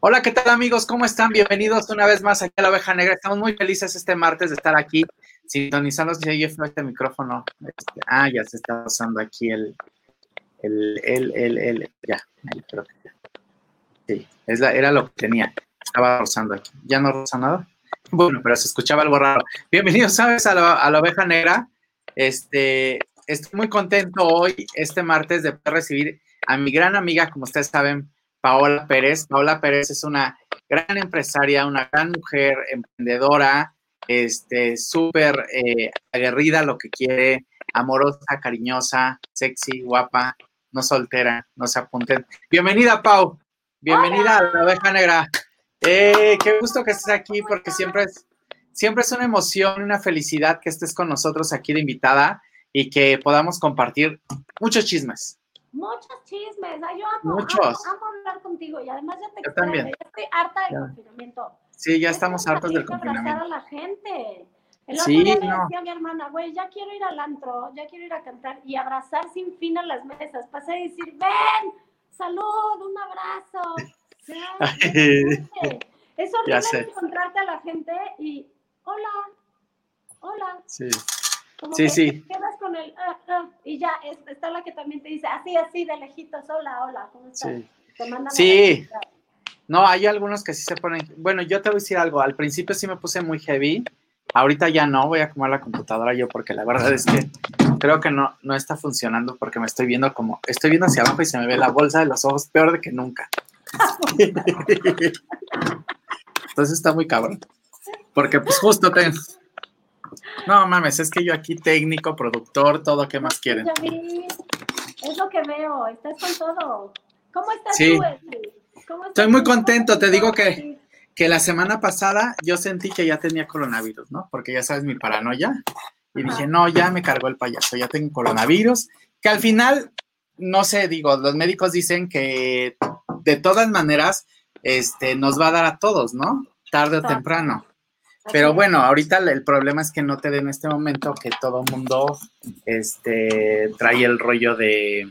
Hola, ¿qué tal amigos? ¿Cómo están? Bienvenidos una vez más aquí a la Oveja Negra. Estamos muy felices este martes de estar aquí sintonizando este micrófono. Este, ah, ya se está usando aquí el, el, el, el, el ya, creo que ya. Sí, es la, era lo que tenía. Estaba rozando aquí. ¿Ya no roza nada? Bueno, pero se escuchaba algo raro. Bienvenidos, ¿sabes? A la, a la Oveja Negra. Este, estoy muy contento hoy, este martes, de poder recibir a mi gran amiga, como ustedes saben, Paola Pérez. Paola Pérez es una gran empresaria, una gran mujer emprendedora, este, súper eh, aguerrida, lo que quiere, amorosa, cariñosa, sexy, guapa, no soltera, no se apunten. Bienvenida, Pau. Bienvenida a la oveja negra. Eh, qué gusto que estés aquí porque siempre es, siempre es una emoción, una felicidad que estés con nosotros aquí de invitada y que podamos compartir muchos chismes. Muchos chismes, yo amo, Muchos. Amo, hablar contigo y además ya te yo también. Ya estoy harta del confinamiento. Sí, ya estamos hartos del confinamiento. abrazar a la gente. El otro sí, día me decía mi hermana, güey, ya quiero ir al antro, ya quiero ir a cantar y abrazar sin fin a las mesas. Pasé a decir, ven, salud, un abrazo. es horrible encontrarte a la gente y, hola, hola. Sí sí, sí. Quedas con el, ah, ah, y ya está la que también te dice, así, así, de lejitos, hola, hola, ¿cómo estás? Sí. Te mandan sí. No, hay algunos que sí se ponen. Bueno, yo te voy a decir algo. Al principio sí me puse muy heavy. Ahorita ya no voy a comer la computadora yo porque la verdad es que creo que no, no está funcionando porque me estoy viendo como, estoy viendo hacia abajo y se me ve la bolsa de los ojos peor de que nunca. Entonces está muy cabrón. Porque pues justo te, no mames, es que yo aquí técnico, productor, todo, ¿qué más quieren? Es lo que veo, estás con todo. ¿Cómo estás tú, ¿Cómo Estoy muy contento, te digo que, que la semana pasada yo sentí que ya tenía coronavirus, ¿no? Porque ya sabes mi paranoia. Y dije, no, ya me cargó el payaso, ya tengo coronavirus. Que al final, no sé, digo, los médicos dicen que de todas maneras, este, nos va a dar a todos, ¿no? Tarde o temprano. Pero bueno, ahorita el problema es que no te den en este momento que todo mundo este, trae el rollo de,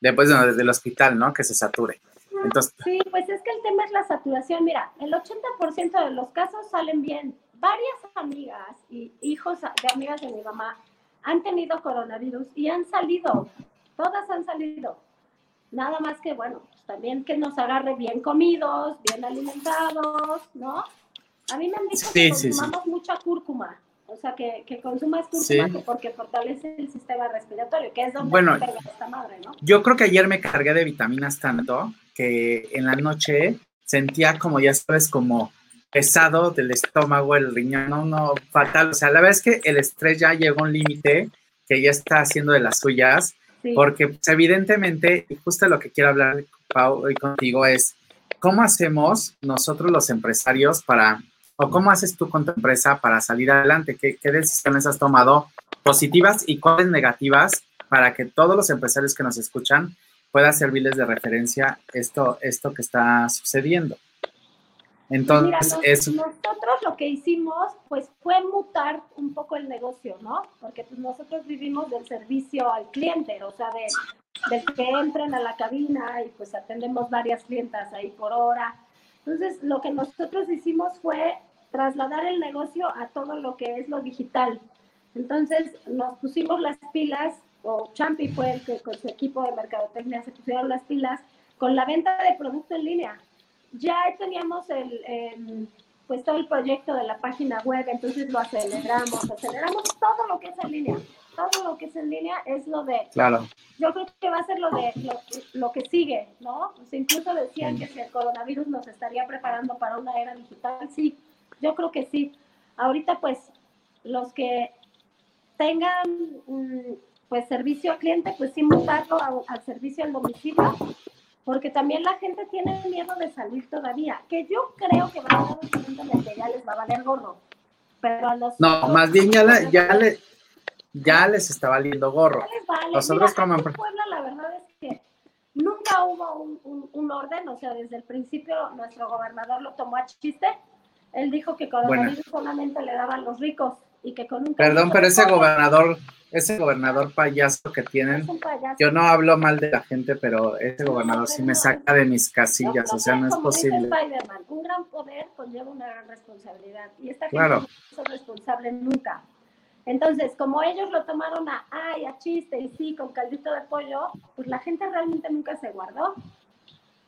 después de, desde el hospital, ¿no? Que se sature. Entonces, sí, pues es que el tema es la saturación. Mira, el 80% de los casos salen bien. Varias amigas y hijos de amigas de mi mamá han tenido coronavirus y han salido. Todas han salido. Nada más que, bueno, pues también que nos agarre bien comidos, bien alimentados, ¿no? A mí me han dicho que consumamos mucha cúrcuma. O sea, que, que consumas cúrcuma porque fortalece el sistema respiratorio, que es donde bueno, esta madre, ¿no? Yo creo que ayer me cargué de vitaminas tanto que en la noche sentía como, ya sabes, como pesado del estómago, el riñón, no, no, fatal. O sea, la verdad es que el estrés ya llegó a un límite que ya está haciendo de las suyas, porque pues, evidentemente, y justo lo que quiero hablar hoy contigo es, ¿cómo hacemos nosotros los empresarios para ¿O cómo haces tú con tu empresa para salir adelante? ¿Qué, decisiones has tomado positivas y cuáles negativas para que todos los empresarios que nos escuchan pueda servirles de referencia esto, esto que está sucediendo? Entonces, nosotros lo que hicimos pues fue mutar un poco el negocio, ¿no? Porque pues, nosotros vivimos del servicio al cliente, o sea, de, de que entren a la cabina y pues atendemos varias clientas ahí por hora. Entonces, lo que nosotros hicimos fue trasladar el negocio a todo lo que es lo digital. Entonces nos pusimos las pilas, o Champi fue el que con su equipo de mercadotecnia se pusieron las pilas con la venta de producto en línea. Ya teníamos el, pues todo el proyecto de la página web, entonces lo aceleramos, aceleramos todo lo que es en línea. Todo lo que es en línea es lo de... Claro. Yo creo que va a ser lo de lo, que sigue, ¿no? incluso decían que si el coronavirus nos estaría preparando para una era digital, sí, yo creo que sí. Ahorita pues los que tengan mm, pues servicio al cliente, pues sí mutarlo al servicio al domicilio, porque también la gente tiene miedo de salir todavía, que yo creo que verdaderamente ya les va a valer gorro. Pero a los No, más bien ya, ya, ya les está valiendo gorro. Nosotros como Puebla, la verdad es que nunca hubo un, un, orden, o sea, desde el principio nuestro gobernador lo tomó a chiste él dijo que coronavirus solamente le daban los ricos y que con un... Perdón, pero ese gobernador, ese gobernador payaso que tienen, yo no hablo mal de la gente, pero ese gobernador sí me saca de mis casillas, o sea, no es posible. un gran poder conlleva una gran responsabilidad y esta gente no es responsable nunca. Entonces, como ellos lo tomaron a, ay, a chiste y sí, con caldito de pollo, pues la gente realmente nunca se guardó.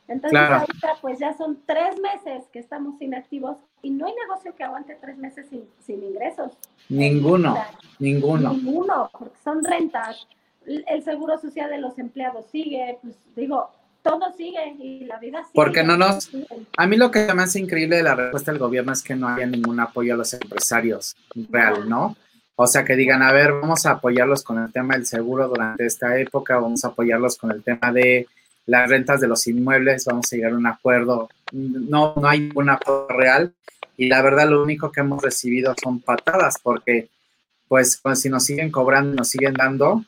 Entonces, ahorita pues ya son tres meses que estamos inactivos y no hay negocio que aguante tres meses sin, ingresos. Ninguno, ninguno. Ninguno, porque son rentas. El seguro social de los empleados sigue, pues digo, todo sigue y la vida sigue. Porque no nos... A mí lo que me hace increíble de la respuesta del gobierno es que no haya ningún apoyo a los empresarios real, ¿no? O sea, que digan, a ver, vamos a apoyarlos con el tema del seguro durante esta época, vamos a apoyarlos con el tema de las rentas de los inmuebles, vamos a llegar a un acuerdo. No, no hay un acuerdo real y la verdad lo único que hemos recibido son patadas porque pues, pues si nos siguen cobrando, nos siguen dando,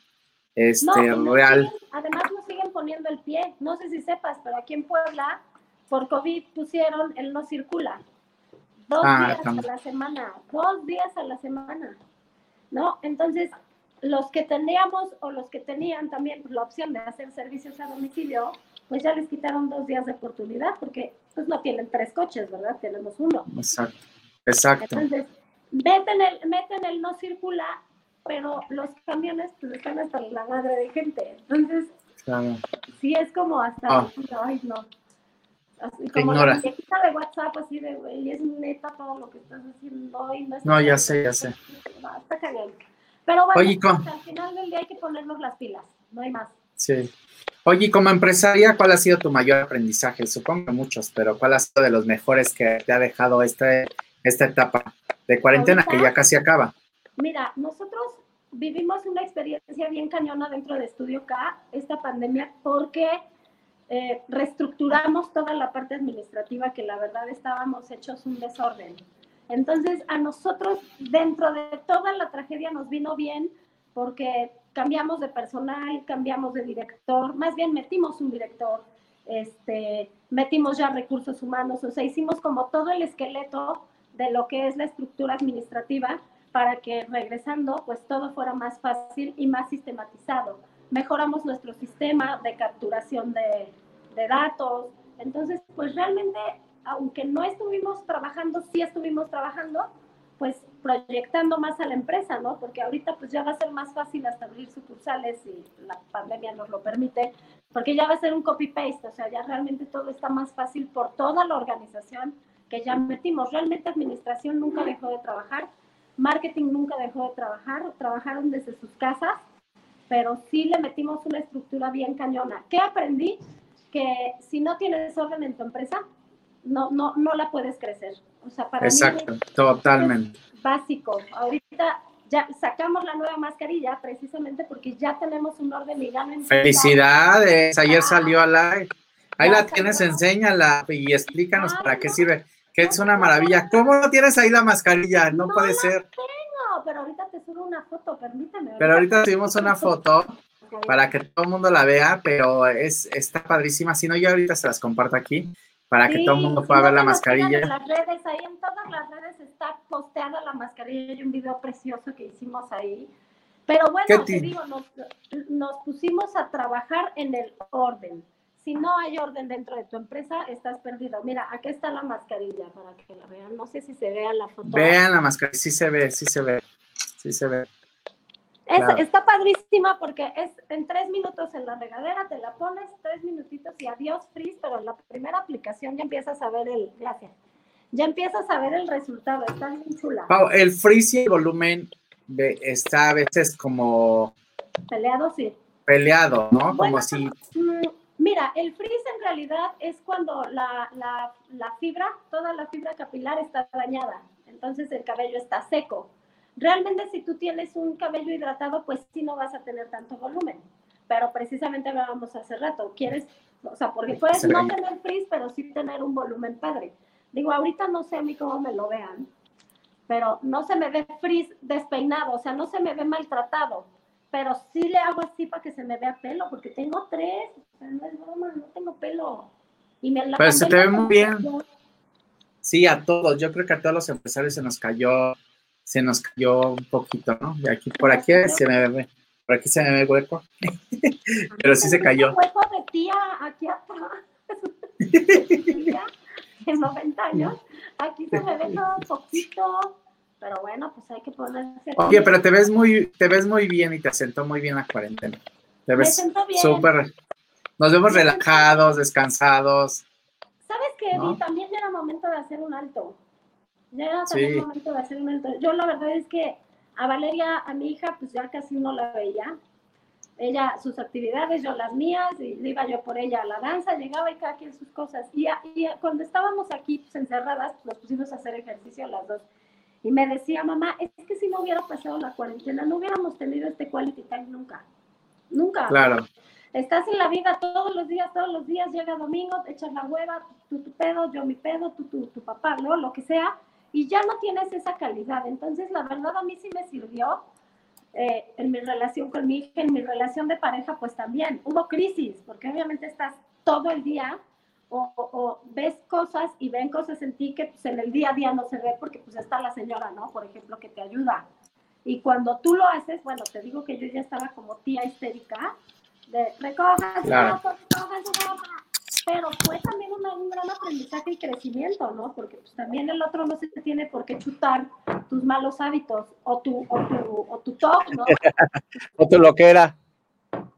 este, real. además nos siguen poniendo el pie, no sé si sepas, pero aquí en Puebla por COVID pusieron el no circula. Dos ah, días a la semana, dos días a la semana, ¿no? Entonces, los que teníamos o los que tenían también la opción de hacer servicios a domicilio, pues ya les quitaron dos días de oportunidad porque pues no tienen tres coches, ¿verdad? Tenemos uno. Exacto, exacto. Entonces, meten el, meten el no circula, pero los camiones pues están hasta la madre de gente. Entonces, claro. sí es como hasta, ah. ay no. Así, como la de WhatsApp, así de, güey, es neta todo lo que estás haciendo y no No, ya sé, ya sé. está cagando. Pero bueno, al final del día hay que ponernos las pilas, no hay más. Sí. Oye, como empresaria, ¿cuál ha sido tu mayor aprendizaje? Supongo que muchos, pero ¿cuál ha sido de los mejores que te ha dejado este, esta etapa de cuarentena que ya casi acaba? Mira, nosotros vivimos una experiencia bien cañona dentro de Estudio K, esta pandemia, porque eh, reestructuramos toda la parte administrativa que la verdad estábamos hechos un desorden. Entonces, a nosotros, dentro de toda la tragedia, nos vino bien porque cambiamos de personal, cambiamos de director, más bien metimos un director, este, metimos ya recursos humanos, o sea, hicimos como todo el esqueleto de lo que es la estructura administrativa para que regresando, pues todo fuera más fácil y más sistematizado. Mejoramos nuestro sistema de capturación de, de datos. Entonces, pues realmente aunque no estuvimos trabajando, sí estuvimos trabajando, pues proyectando más a la empresa, ¿no? Porque ahorita pues ya va a ser más fácil hasta abrir sucursales y la pandemia nos lo permite, porque ya va a ser un copy-paste, o sea, ya realmente todo está más fácil por toda la organización que ya metimos. Realmente administración nunca dejó de trabajar, marketing nunca dejó de trabajar, trabajaron desde sus casas, pero sí le metimos una estructura bien cañona. ¿Qué aprendí? Que si no tienes orden en tu empresa, no, no, no la puedes crecer. O sea, para Exacto, totalmente. básico. Ahorita ya sacamos la nueva mascarilla precisamente porque ya tenemos un orden y Felicidades, ayer salió a la... Ahí la tienes, enséñala y explícanos para qué sirve. Que es una maravilla. ¿Cómo no tienes ahí la mascarilla? No, puede ser. Tengo, pero ahorita te subo una foto, permíteme. Pero ahorita subimos una foto para que todo el mundo la vea, pero es, está padrísima. Si no, yo ahorita se las comparto aquí para que todo el mundo pueda ver la mascarilla. En las redes, ahí en todas las redes está posteada la mascarilla y un video precioso que hicimos ahí. Pero bueno, te digo, nos, nos, pusimos a trabajar en el orden. Si no hay orden dentro de tu empresa, estás perdido. Mira, aquí está la mascarilla para que la vean. No sé si se vea la foto. Vean la mascarilla, sí se ve, sí se ve, sí se ve. Está padrísima porque es en tres minutos en la regadera, te la pones, tres minutitos y adiós freeze, pero en la primera aplicación ya empiezas a ver el, gracias, ya empiezas a ver el resultado, está bien chula. el freeze y el volumen está a veces como... Peleado, sí. Peleado, ¿no? como así. Mm, mira, el freeze en realidad es cuando la, la fibra, toda la fibra capilar está dañada, entonces el cabello está seco Realmente si tú tienes un cabello hidratado, pues sí no vas a tener tanto volumen. Pero precisamente hablábamos hace rato, quieres, o sea, porque puedes no tener frizz, pero sí tener un volumen padre. Digo, ahorita no sé a mí cómo me lo vean, pero no se me ve frizz despeinado, o sea, no se me ve maltratado, pero sí le hago así para que se me vea pelo, porque tengo tres, o sea, no es broma, no tengo pelo. Y me pero se te ve muy bien. Sí, a todos, yo creo que a todos los empresarios se nos cayó se nos cayó un poquito, ¿no? De aquí por aquí se me ve. por aquí se me ve el hueco. Pero sí se cayó. Un hueco de tía aquí atrás. de 90 años. Aquí se me ve todo poquito. Pero bueno, pues hay que ponerse. Oye, pero te ves muy, te ves muy bien y te asentó muy bien la cuarentena. Te ves súper. Nos vemos relajados, descansados. ¿Sabes qué? ¿no? También era momento de hacer un alto. Ya también momento de hacer. Yo la verdad es que a Valeria, a mi hija, pues ya casi no la veía. Ella, sus actividades, yo las mías, y iba yo por ella a la danza, llegaba y cada quien sus cosas. Y, y cuando estábamos aquí pues, encerradas, nos pusimos a hacer ejercicio las dos. Y me decía, mamá, es que si no hubiera pasado la cuarentena, no hubiéramos tenido este quality time nunca. Nunca. Claro. Estás en la vida todos los días, todos los días, llega domingo, te echas la hueva, tú tu pedo, yo mi pedo, tú tu papá, ¿no? Lo que sea, y ya no tienes esa calidad. Entonces, la verdad, a mí sí me sirvió eh, en mi relación con mi hija, en mi relación de pareja, pues también. Hubo crisis, porque obviamente estás todo el día o, o, ves cosas y ven cosas en ti que pues, en el día a día no se ve porque pues está la señora, ¿no? Por ejemplo, que te ayuda. Y cuando tú lo haces, bueno, te digo que yo ya estaba como tía histérica, de recojas, claro. Pero fue también un, un, gran aprendizaje y crecimiento, ¿no? Porque pues, también el otro no se tiene por qué chutar tus malos hábitos o tu, o tu, o tu talk, ¿no? o tu loquera.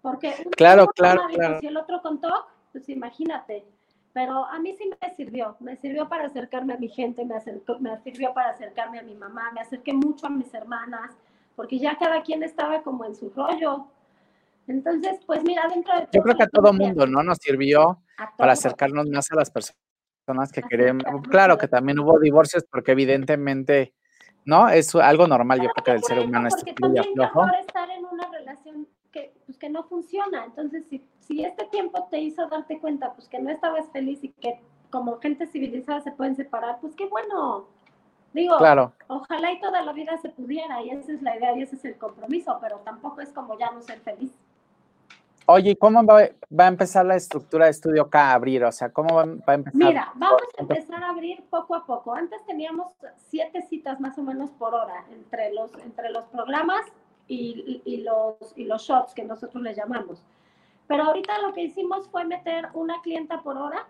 Porque claro, claro, claro. Si el otro con talk, pues imagínate. Pero a mí sí me sirvió, me sirvió para acercarme a mi gente, me, acercó, me sirvió para acercarme a mi mamá, me acerqué mucho a mis hermanas, porque ya cada quien estaba como en su rollo. Entonces, pues mira, dentro de... Yo creo que a todo mundo, ¿no? Nos sirvió para acercarnos más a las personas que queremos. Claro que también hubo divorcios porque evidentemente, ¿no? Es algo normal, yo creo que del ser humano es mejor estar en una relación que, pues, que no funciona. Entonces, si, si este tiempo te hizo darte cuenta, pues que no estabas feliz y que como gente civilizada se pueden separar, pues qué bueno. Digo, claro. ojalá y toda la vida se pudiera, y esa es la idea y ese es el compromiso, pero tampoco es como ya no ser feliz. Oye, ¿cómo va, va, a empezar la estructura de estudio acá a abrir? O sea, ¿cómo va, va, a empezar? Mira, vamos a empezar a abrir poco a poco. Antes teníamos siete citas más o menos por hora entre los, entre los programas y, y, los, y los shots que nosotros le llamamos. Pero ahorita lo que hicimos fue meter una clienta por hora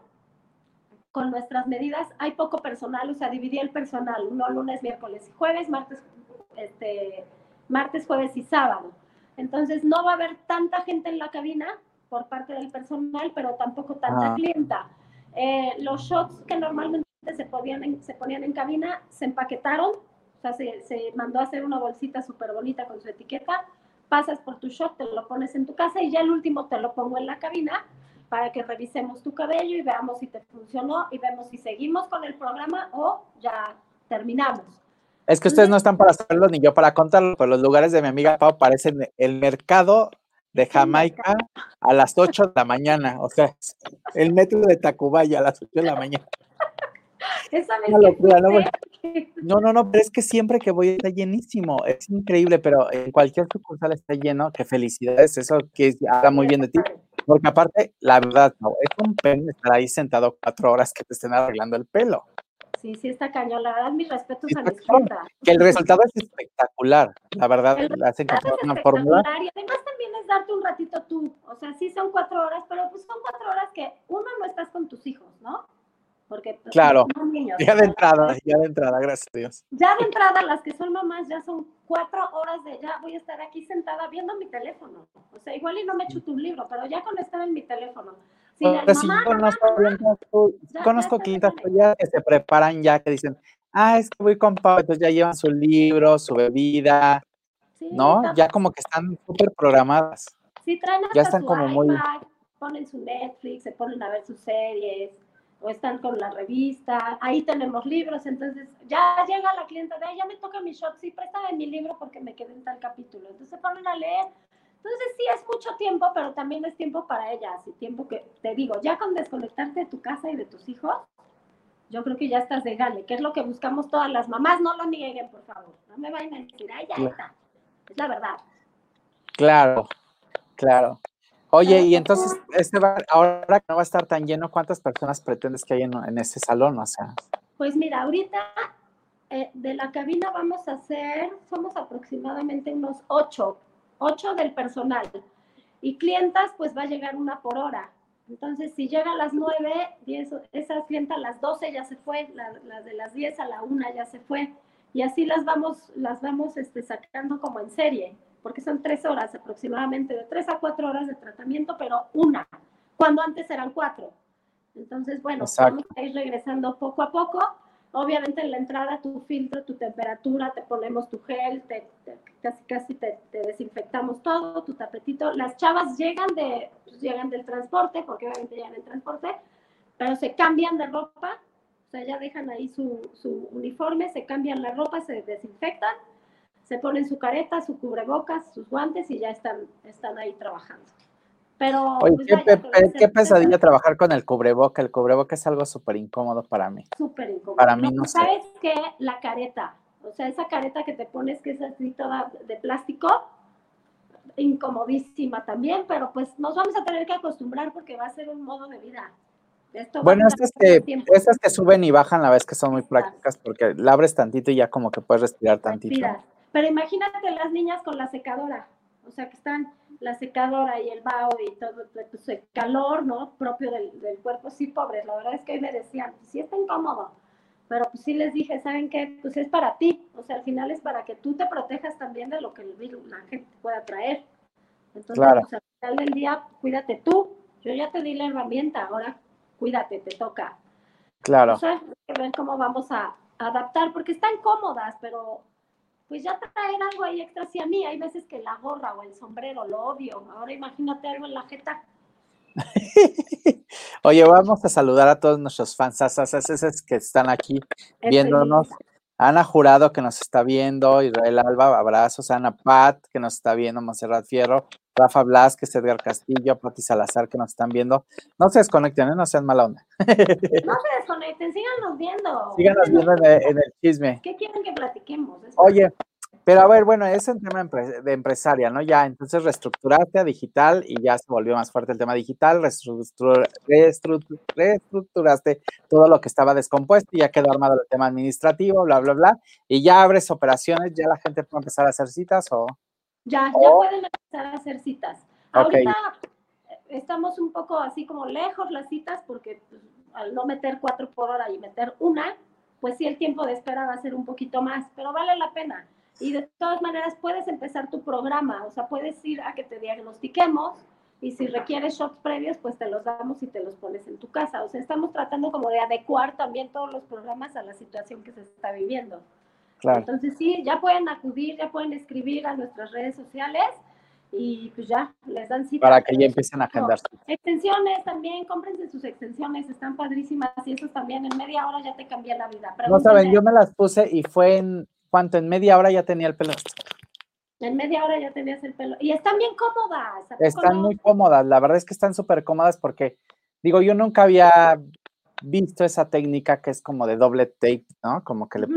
con nuestras medidas. Hay poco personal, o sea, dividí el personal, no lunes, miércoles y jueves, martes, este, martes, jueves y sábado. Entonces no va a haber tanta gente en la cabina por parte del personal, pero tampoco tanta ah. clienta. Eh, los shots que normalmente se, podían en, se ponían en cabina se empaquetaron o sea, se, se mandó a hacer una bolsita súper bonita con su etiqueta, pasas por tu shot, te lo pones en tu casa y ya el último te lo pongo en la cabina para que revisemos tu cabello y veamos si te funcionó y vemos si seguimos con el programa o ya terminamos. Es que ustedes no están para hacerlo ni yo para contarlo, pero los lugares de mi amiga Pau parecen el mercado de Jamaica a las 8 de la mañana, o sea, el metro de Tacubaya a las 8 de la mañana. Esa no, no, no, no, no, pero es que siempre que voy está llenísimo, es increíble, pero en cualquier sucursal está lleno, qué felicidades, eso que habla muy bien de ti, porque aparte, la verdad, no, es un pen estar ahí sentado cuatro horas que te estén arreglando el pelo. Sí, sí está cañón, la verdad, mis respetos a mis clientas. Que el resultado es espectacular, la verdad, la hacen una fórmula. Y además también es darte un ratito tú, o sea, sí son cuatro horas, pero pues son cuatro horas que uno no estás con tus hijos, ¿no? porque pues, claro, niños, ya de entrada, ya de entrada, gracias a Dios. Ya de entrada, las que son mamás ya son cuatro horas de ya voy a estar aquí sentada viendo mi teléfono. O sea, igual y no me echo un libro, pero ya con estar en mi teléfono. Si sí, mamá, conozco, mamá, ya, conozco ya que se preparan ya, que dicen, ah, es que voy con Pau, entonces ya llevan su libro, su bebida, sí, ¿no? Ya como que están súper programadas. Sí, traen hasta ya están su como iPad, muy... ponen su Netflix, se ponen a ver sus series o están con la revista, ahí tenemos libros, entonces ya llega la clienta de, ya me toca mi shot, sí, préstame mi libro porque me quedé en tal capítulo, entonces se ponen a leer. Entonces sí es mucho tiempo, pero también es tiempo para ellas y tiempo que, te digo, ya con desconectarte de tu casa y de tus hijos, yo creo que ya estás de gale, que es lo que buscamos todas las mamás, no lo nieguen, por favor, no me vayan a decir, ay, ya está, es la verdad. Claro, claro. Oye, y entonces, este ahora que no va a estar tan lleno, ¿cuántas personas pretendes que hay en, en este salón? O sea. Pues mira, ahorita eh, de la cabina vamos a hacer, somos aproximadamente unos ocho, ocho del personal. Y clientas, pues va a llegar una por hora. Entonces, si llega a las nueve, esa clienta a las doce ya se fue, las de las diez a la una ya se fue. Y así las vamos, las vamos este, sacando como en serie, porque son tres horas aproximadamente, de tres a cuatro horas de tratamiento, pero una, cuando antes eran cuatro. Entonces, bueno, vamos a ir regresando poco a poco Obviamente en la entrada tu filtro, tu temperatura, te ponemos tu gel, casi casi te, desinfectamos todo, tu tapetito. Las chavas llegan, de, pues, llegan del transporte, porque obviamente llegan en transporte, pero se cambian de ropa, o sea, ya dejan ahí su, su uniforme, se cambian la ropa, se desinfectan, se ponen su careta, su cubrebocas, sus guantes y ya están, están ahí trabajando. Pero, Oye, pues, qué, pesadilla trabajar con el cubreboca. El cubreboca es algo súper incómodo para mí. Súper incómodo. Para mí no, ¿Sabes qué? La careta. O sea, esa careta que te pones que es así toda de plástico, incomodísima también, pero pues nos vamos a tener que acostumbrar porque va a ser un modo de vida. bueno, estas que, estas que suben y bajan la vez que son muy prácticas porque la abres tantito y ya como que puedes respirar tantito. Pero imagínate las niñas con la secadora, o sea, que están la secadora y el vaho y todo pues, el calor, ¿no? Propio del, cuerpo, sí, pobres. La verdad es que hoy me decían, pues, sí está incómodo, pero pues sí les dije, ¿saben qué? Pues es para ti, o sea, al final es para que tú te protejas también de lo que el virus, la gente pueda traer. Entonces, pues, al final del día, cuídate tú. Yo ya te di la herramienta, ahora cuídate, te toca. Claro. O sea, que ver cómo vamos a adaptar, porque están cómodas, pero pues ya traer algo ahí extra. Sí, a mí hay veces que la gorra o el sombrero lo odio. Ahora imagínate algo en la jeta. Oye, vamos a saludar a todos nuestros fans que están aquí viéndonos. Ana Jurado, que nos está viendo, Israel Alba, abrazos, Ana Pat, que nos está viendo, Monserrat Fierro, Rafa Blasquez, Edgar Castillo, Pati Salazar, que nos están viendo. No se desconecten, ¿eh? no sean mala onda. No se desconecten, síganos viendo. Síganos viendo en el, chisme. ¿Qué quieren que platiquemos? Oye, pero a ver, bueno, es un tema de empresaria, ¿no? Ya, entonces reestructuraste a digital y ya se volvió más fuerte el tema digital, reestructuraste todo lo que estaba descompuesto y ya quedó armado el tema administrativo, bla, bla, bla, y ya abres operaciones, ya la gente puede empezar a hacer citas o... Ya, ya pueden empezar a hacer citas. Ahorita estamos un poco así como lejos las citas porque pues, al no meter cuatro por hora y meter una, pues sí el tiempo de espera va a ser un poquito más, pero vale la pena y de todas maneras puedes empezar tu programa, o sea, puedes ir a que te diagnostiquemos y si requieres shots previos, pues te los damos y te los pones en tu casa. O sea, estamos tratando como de adecuar también todos los programas a la situación que se está viviendo. Claro. Entonces sí, ya pueden acudir, ya pueden escribir a nuestras redes sociales y pues ya les dan cita. Para que ya empiecen a agendar. Extensiones también, cómprense sus extensiones, están padrísimas y eso también en media hora ya te cambia la vida. no saben, yo me las puse y fue en ¿Cuánto? En media hora ya tenía el pelo. En media hora ya tenías el pelo. Y están bien cómodas. Están muy cómodas. La verdad es que están súper cómodas porque, digo, yo nunca había visto esa técnica que es como de doble tape, ¿no? Como que le...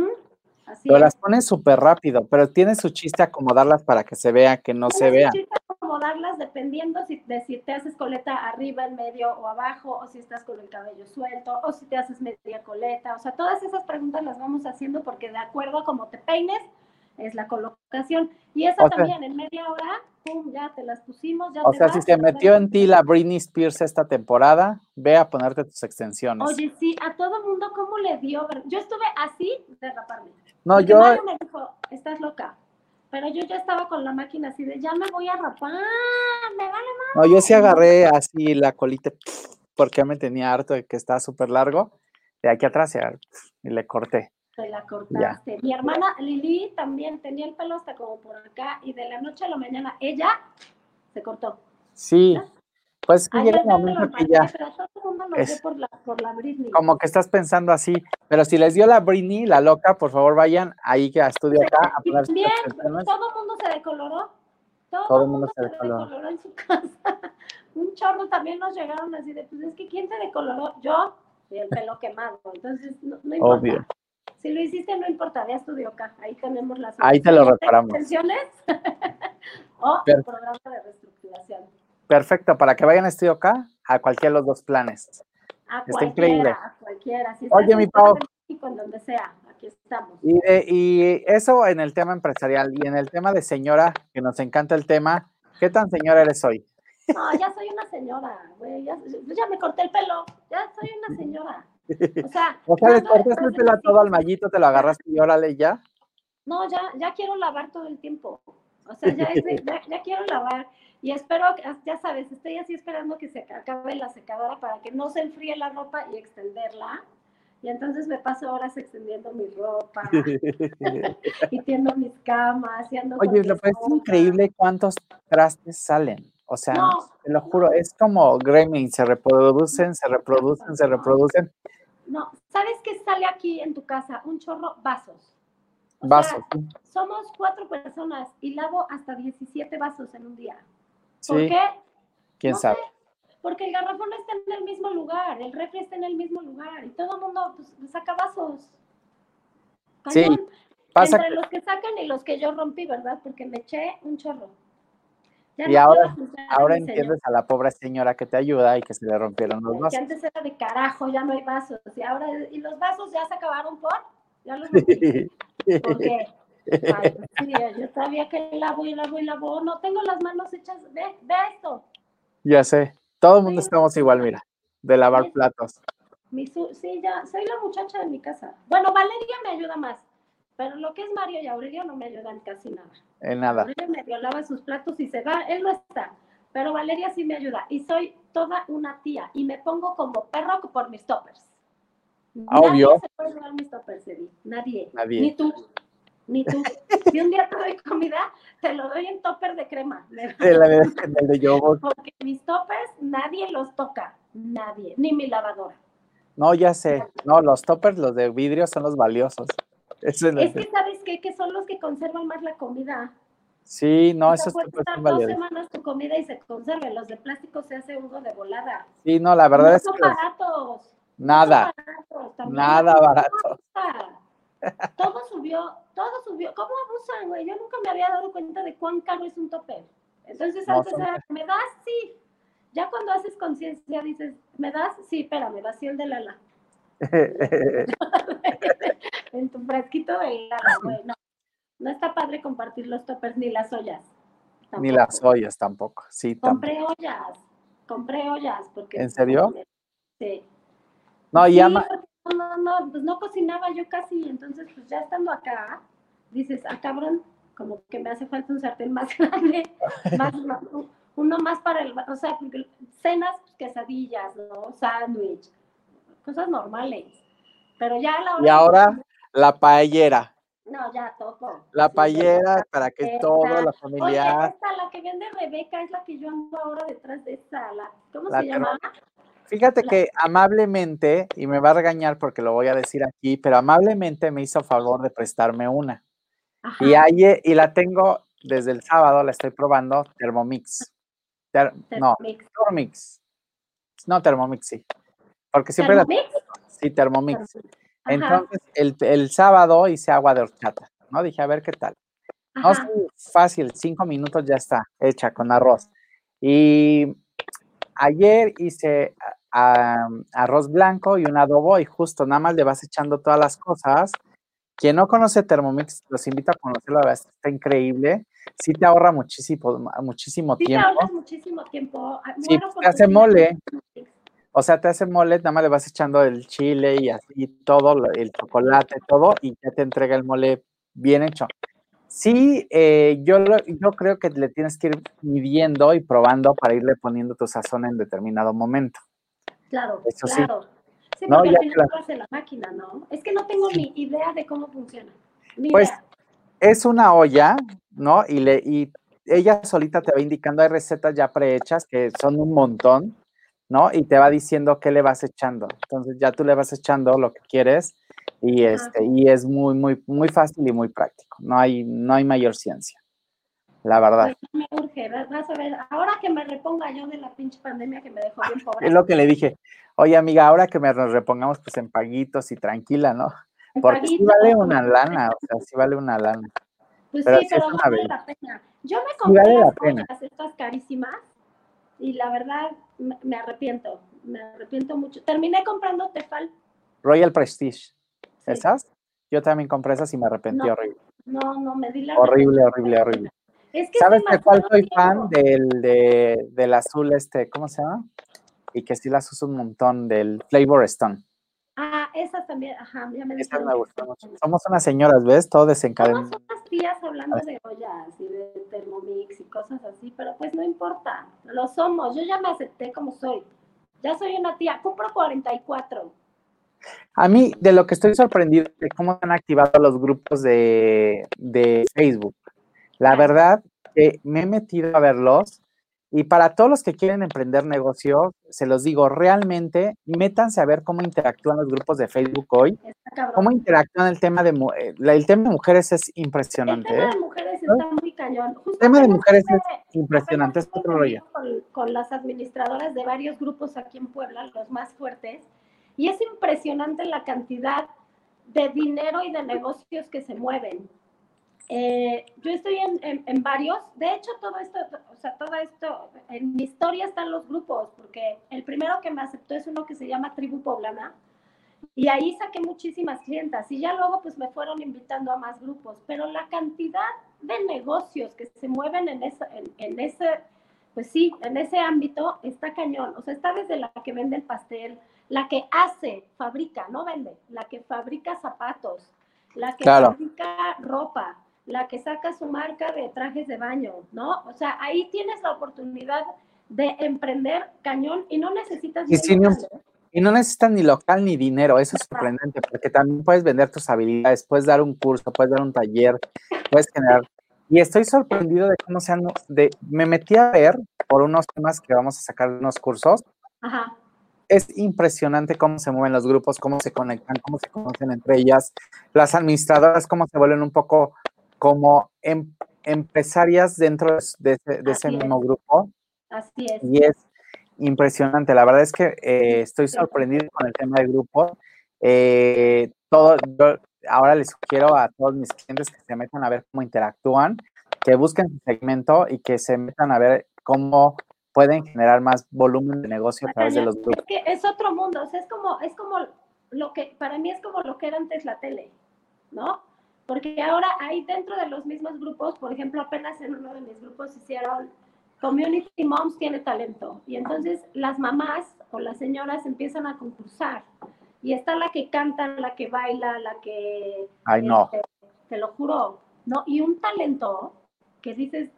pero las ponen súper rápido, pero tiene su chiste acomodarlas para que se vea, que no se vea. chiste acomodarlas dependiendo de si te haces coleta arriba, en medio o abajo, o si estás con el cabello suelto, o si te haces media coleta. O sea, todas esas preguntas las vamos haciendo porque de acuerdo a cómo te peines, es la colocación. Y esa también, en media hora, pum, ya te las pusimos. Ya o sea, si se metió en ti la Britney Spears esta temporada, ve a ponerte tus extensiones. Oye, sí, a todo mundo, ¿cómo le dio? Yo estuve así de raparme. No, yo. me dijo, estás loca. Pero yo ya estaba con la máquina así de, ya me voy a rapar, me vale más. No, yo sí agarré así la colita, porque me tenía harto de que estaba súper largo, de aquí atrás y le corté. Se la cortaste. Mi hermana Lili también tenía el pelo hasta como por acá y de la noche a la mañana ella se cortó. Sí. Pues que llega un momento que ya. por la, por la Britney. Como que estás pensando así, pero si les dio la Britney, la loca, por favor vayan ahí que a estudio acá. A también, todo el mundo se decoloró. Todo, el mundo, se, decoloró. en su casa. un chorro también nos llegaron así de, pues es que ¿quién te decoloró? Yo y el pelo quemado. Entonces, no, no importa. Obvio. Si lo hiciste, no importa, ve a Estudio acá. Ahí tenemos las Ahí te lo reparamos. o el programa de reestructuración. Perfecto, para que vayan a Estudio acá, a cualquiera de los dos planes. A Está cualquiera, increíble. a cualquiera. Oye, mi Pau. En donde sea, aquí estamos. Y, y eso en el tema empresarial y en el tema de señora, que nos encanta el tema, ¿qué tan señora eres hoy? No, ya soy una señora, güey, ya, ya, me corté el pelo, ya soy una señora. O sea, o sea cortaste el pelo a todo al mallito, te lo agarraste y órale ya. No, ya, ya quiero lavar todo el tiempo. O sea, ya, ya, ya, quiero lavar. Y espero, ya sabes, estoy así esperando que se acabe la secadora para que no se enfríe la ropa y extenderla. Y entonces me paso horas extendiendo mi ropa y tiendo mis camas. Y ando Oye, lo es increíble cuántos trastes salen. O sea, te lo juro, es como gremlin, se reproducen, se reproducen, se reproducen. No, ¿sabes qué sale aquí en tu casa? Un chorro vasos. vasos. somos cuatro personas y lavo hasta 17 vasos en un día. ¿Por qué? ¿Quién sabe? porque el garrafón está en el mismo lugar, el refri está en el mismo lugar y todo el mundo pues, saca vasos. Sí, pasa Entre los que sacan y los que yo rompí, ¿verdad? Porque me eché un chorro y ahora, ahora entiendes a la pobre señora que te ayuda y que se le rompieron los vasos. Que antes era de carajo, ya no hay vasos. Y ahora, y los vasos ya se acabaron por, ya los rompí. ¿Por qué? Ay, sí, yo sabía que lavo y lavo y lavo. No tengo las manos hechas. Ve, ve esto. Ya sé. Todo el mundo estamos igual, mira, de lavar platos. Mi sí, ya, soy la muchacha de mi casa. Bueno, Valeria me ayuda más. Pero lo que es Mario y Aurelio no me ayudan casi nada. En nada. Aurelio me violaba sus platos y se va, él no está. Pero Valeria sí me ayuda. Y soy toda una tía. Y me pongo como perro por mis toppers. Obvio. Nadie se puede llevar mis toppers, Eddie. Nadie. Nadie. Ni tú. Ni tú. si un día te doy comida, te lo doy en topper de crema. De la de, de yogur. Porque mis toppers nadie los toca. Nadie. Ni mi lavadora. No, ya sé. No, los toppers, los de vidrio, son los valiosos. Es, que, ¿sabes qué? Que son los que conservan más la comida. Sí, no, eso es estar dos semanas tu comida y se conserva. Los de plástico se hace uno de volada. Sí, no, la verdad no es son baratos. Nada. nada barato. Todo subió, todo subió. ¿Cómo abusan, güey? Yo nunca me había dado cuenta de cuán caro es un topper. Entonces, antes era, ¿me das? Sí. Ya cuando haces conciencia dices, ¿me das? Sí, espérame, vacío el de Lala. en tu frasquito de helado, güey. No, no está padre compartir los toppers ni las ollas. Ni las ollas tampoco, sí. Compré ollas, compré ollas. Porque, ¿En serio? Sí. No, sí, ya no, no, no, pues no cocinaba yo casi, entonces pues ya estando acá, dices, ah, cabrón, como que me hace falta un sartén más grande, más, uno más para el, o sea, cenas, pues, quesadillas, ¿no? Sándwich, cosas normales. Pero ya a la hora. Y ahora la paellera. No, ya toco. La paellera para que toda la familia. Oye, esta, la que vende Rebeca, es la que yo ando ahora detrás de esta. La, ¿Cómo se llama? Fíjate que amablemente, y me va a regañar porque lo voy a decir aquí, pero amablemente me hizo favor de prestarme una. Y, ayer, y la tengo desde el sábado, la estoy probando, Thermomix. No, Thermomix. No, Thermomix, sí. Porque siempre ¿Thermomix? Sí, Thermomix. Entonces, el, el, sábado hice agua de horchata, ¿no? Dije, a ver qué tal. No, sí, fácil, cinco minutos ya está hecha con arroz. Y ayer hice arroz blanco y un adobo y justo nada más le vas echando todas las cosas. Quien no conoce Thermomix, los invito a conocerlo, la verdad está increíble. Sí te ahorra muchísimo, muchísimo sí tiempo. te ahorra muchísimo tiempo. Sí, te hace mole. O sea, te hace mole, nada más le vas echando el chile y así todo, el chocolate, todo, y ya te entrega el mole bien hecho. Sí, eh, yo, yo creo que le tienes que ir midiendo y probando para irle poniendo tu sazón en determinado momento. Claro, Eso claro. Sí, porque al final lo hace la máquina, ¿no? Es que no tengo ni idea de cómo funciona. pues es una olla, ¿no? Y, le, y ella solita te va indicando, hay recetas ya prehechas que son un montón ¿no? Y te va diciendo qué le vas echando. Entonces ya tú le vas echando lo que quieres y este y es muy muy muy fácil y muy práctico. No hay no hay mayor ciencia. La verdad. Pues me urge, vas a ver, ahora que me reponga yo de la pinche pandemia que me dejó bien pobre. Es lo que le dije. Oye, amiga, ahora que nos repongamos pues en paguitos y tranquila, ¿no? Porque sí vale una lana, o sea, sí vale una lana. Pues sí, pero vale la pena. Yo me compré las estas carísimas y la verdad me arrepiento, me arrepiento mucho. Terminé comprando Tefal. Royal Prestige. ¿Esas? Yo también compré esas y me arrepentí No, horrible. No, no, me di la Horrible, horrible, horrible. Es que es ¿Sabes de cuál soy fan? Del, de, del azul este, ¿cómo se llama? Y que sí las uso un montón, del Flavor Stone. Ah, esas también, ajá, ya me Esas me gustan mucho. Somos unas señoras, ¿ves? Todo desencadenado. Somos unas tías hablando de ollas y de Thermomix y cosas así, pero pues no importa, lo somos, yo ya me acepté como soy. Ya soy una tía, cumplo 44. A mí, de lo que estoy sorprendido de cómo han activado los grupos de, de Facebook. La verdad que me he metido a verlos y para todos los que quieren emprender negocios, se los digo, realmente métanse a ver cómo interactúan los grupos de Facebook hoy, cómo interactúan el tema de eh, el tema de mujeres es El impresionante, tema ¿eh? de mujeres está muy cañón. Justo El tema de mujeres es impresionante, es otro rollo. Con, con las administradoras de varios grupos aquí en Puebla, los más fuertes, y es impresionante la cantidad de dinero y de negocios que se mueven. Eh, yo estoy en, en- en varios, de hecho todo esto, o sea, todo esto, en mi historia están los grupos, porque el primero que me aceptó es uno que se llama Tribu Poblana, y ahí saqué muchísimas clientas, y ya luego pues me fueron invitando a más grupos, pero la cantidad de negocios que se mueven en, esa, en, en ese, pues sí, en ese ámbito está cañón, o sea, está desde la que vende el pastel, la que hace, fabrica, no vende, la que fabrica zapatos, la que Claro. fabrica ropa, la que saca su marca de trajes de baño, ¿no? O sea, ahí tienes la oportunidad de emprender cañón y no necesitas Y un- local, ¿eh? Y no necesitas ni local ni dinero, eso es sorprendente, porque también puedes vender tus habilidades, puedes dar un curso, puedes dar un taller, puedes generar. Y estoy sorprendido de cómo se han, de, me metí a ver por unos temas que vamos a sacar de unos cursos. Ajá. Es impresionante cómo se mueven los grupos, cómo se conectan, cómo se conocen entre ellas, las administradoras, cómo se vuelven un poco como em- empresarias dentro de, de ese, de ese Así es. mismo grupo Así es. y es impresionante. La verdad es que eh, estoy sorprendido con el tema de grupo. Eh, todo, yo ahora les sugiero a todos mis clientes que se metan a ver cómo interactúan, que busquen su segmento y que se metan a ver cómo pueden generar más volumen de negocio a través de los grupos. Es que es otro mundo, o sea, es como, es como lo que, para mí es como lo que era antes la tele, ¿no? Porque ahora hay dentro de los mismos grupos, por ejemplo, apenas en uno de mis grupos hicieron Community Moms tiene talento. Y entonces las mamás o las señoras empiezan a concursar. Y está la que canta, la que baila, la que... Ay, no. este, te lo juro, ¿no? Y un talento que dices,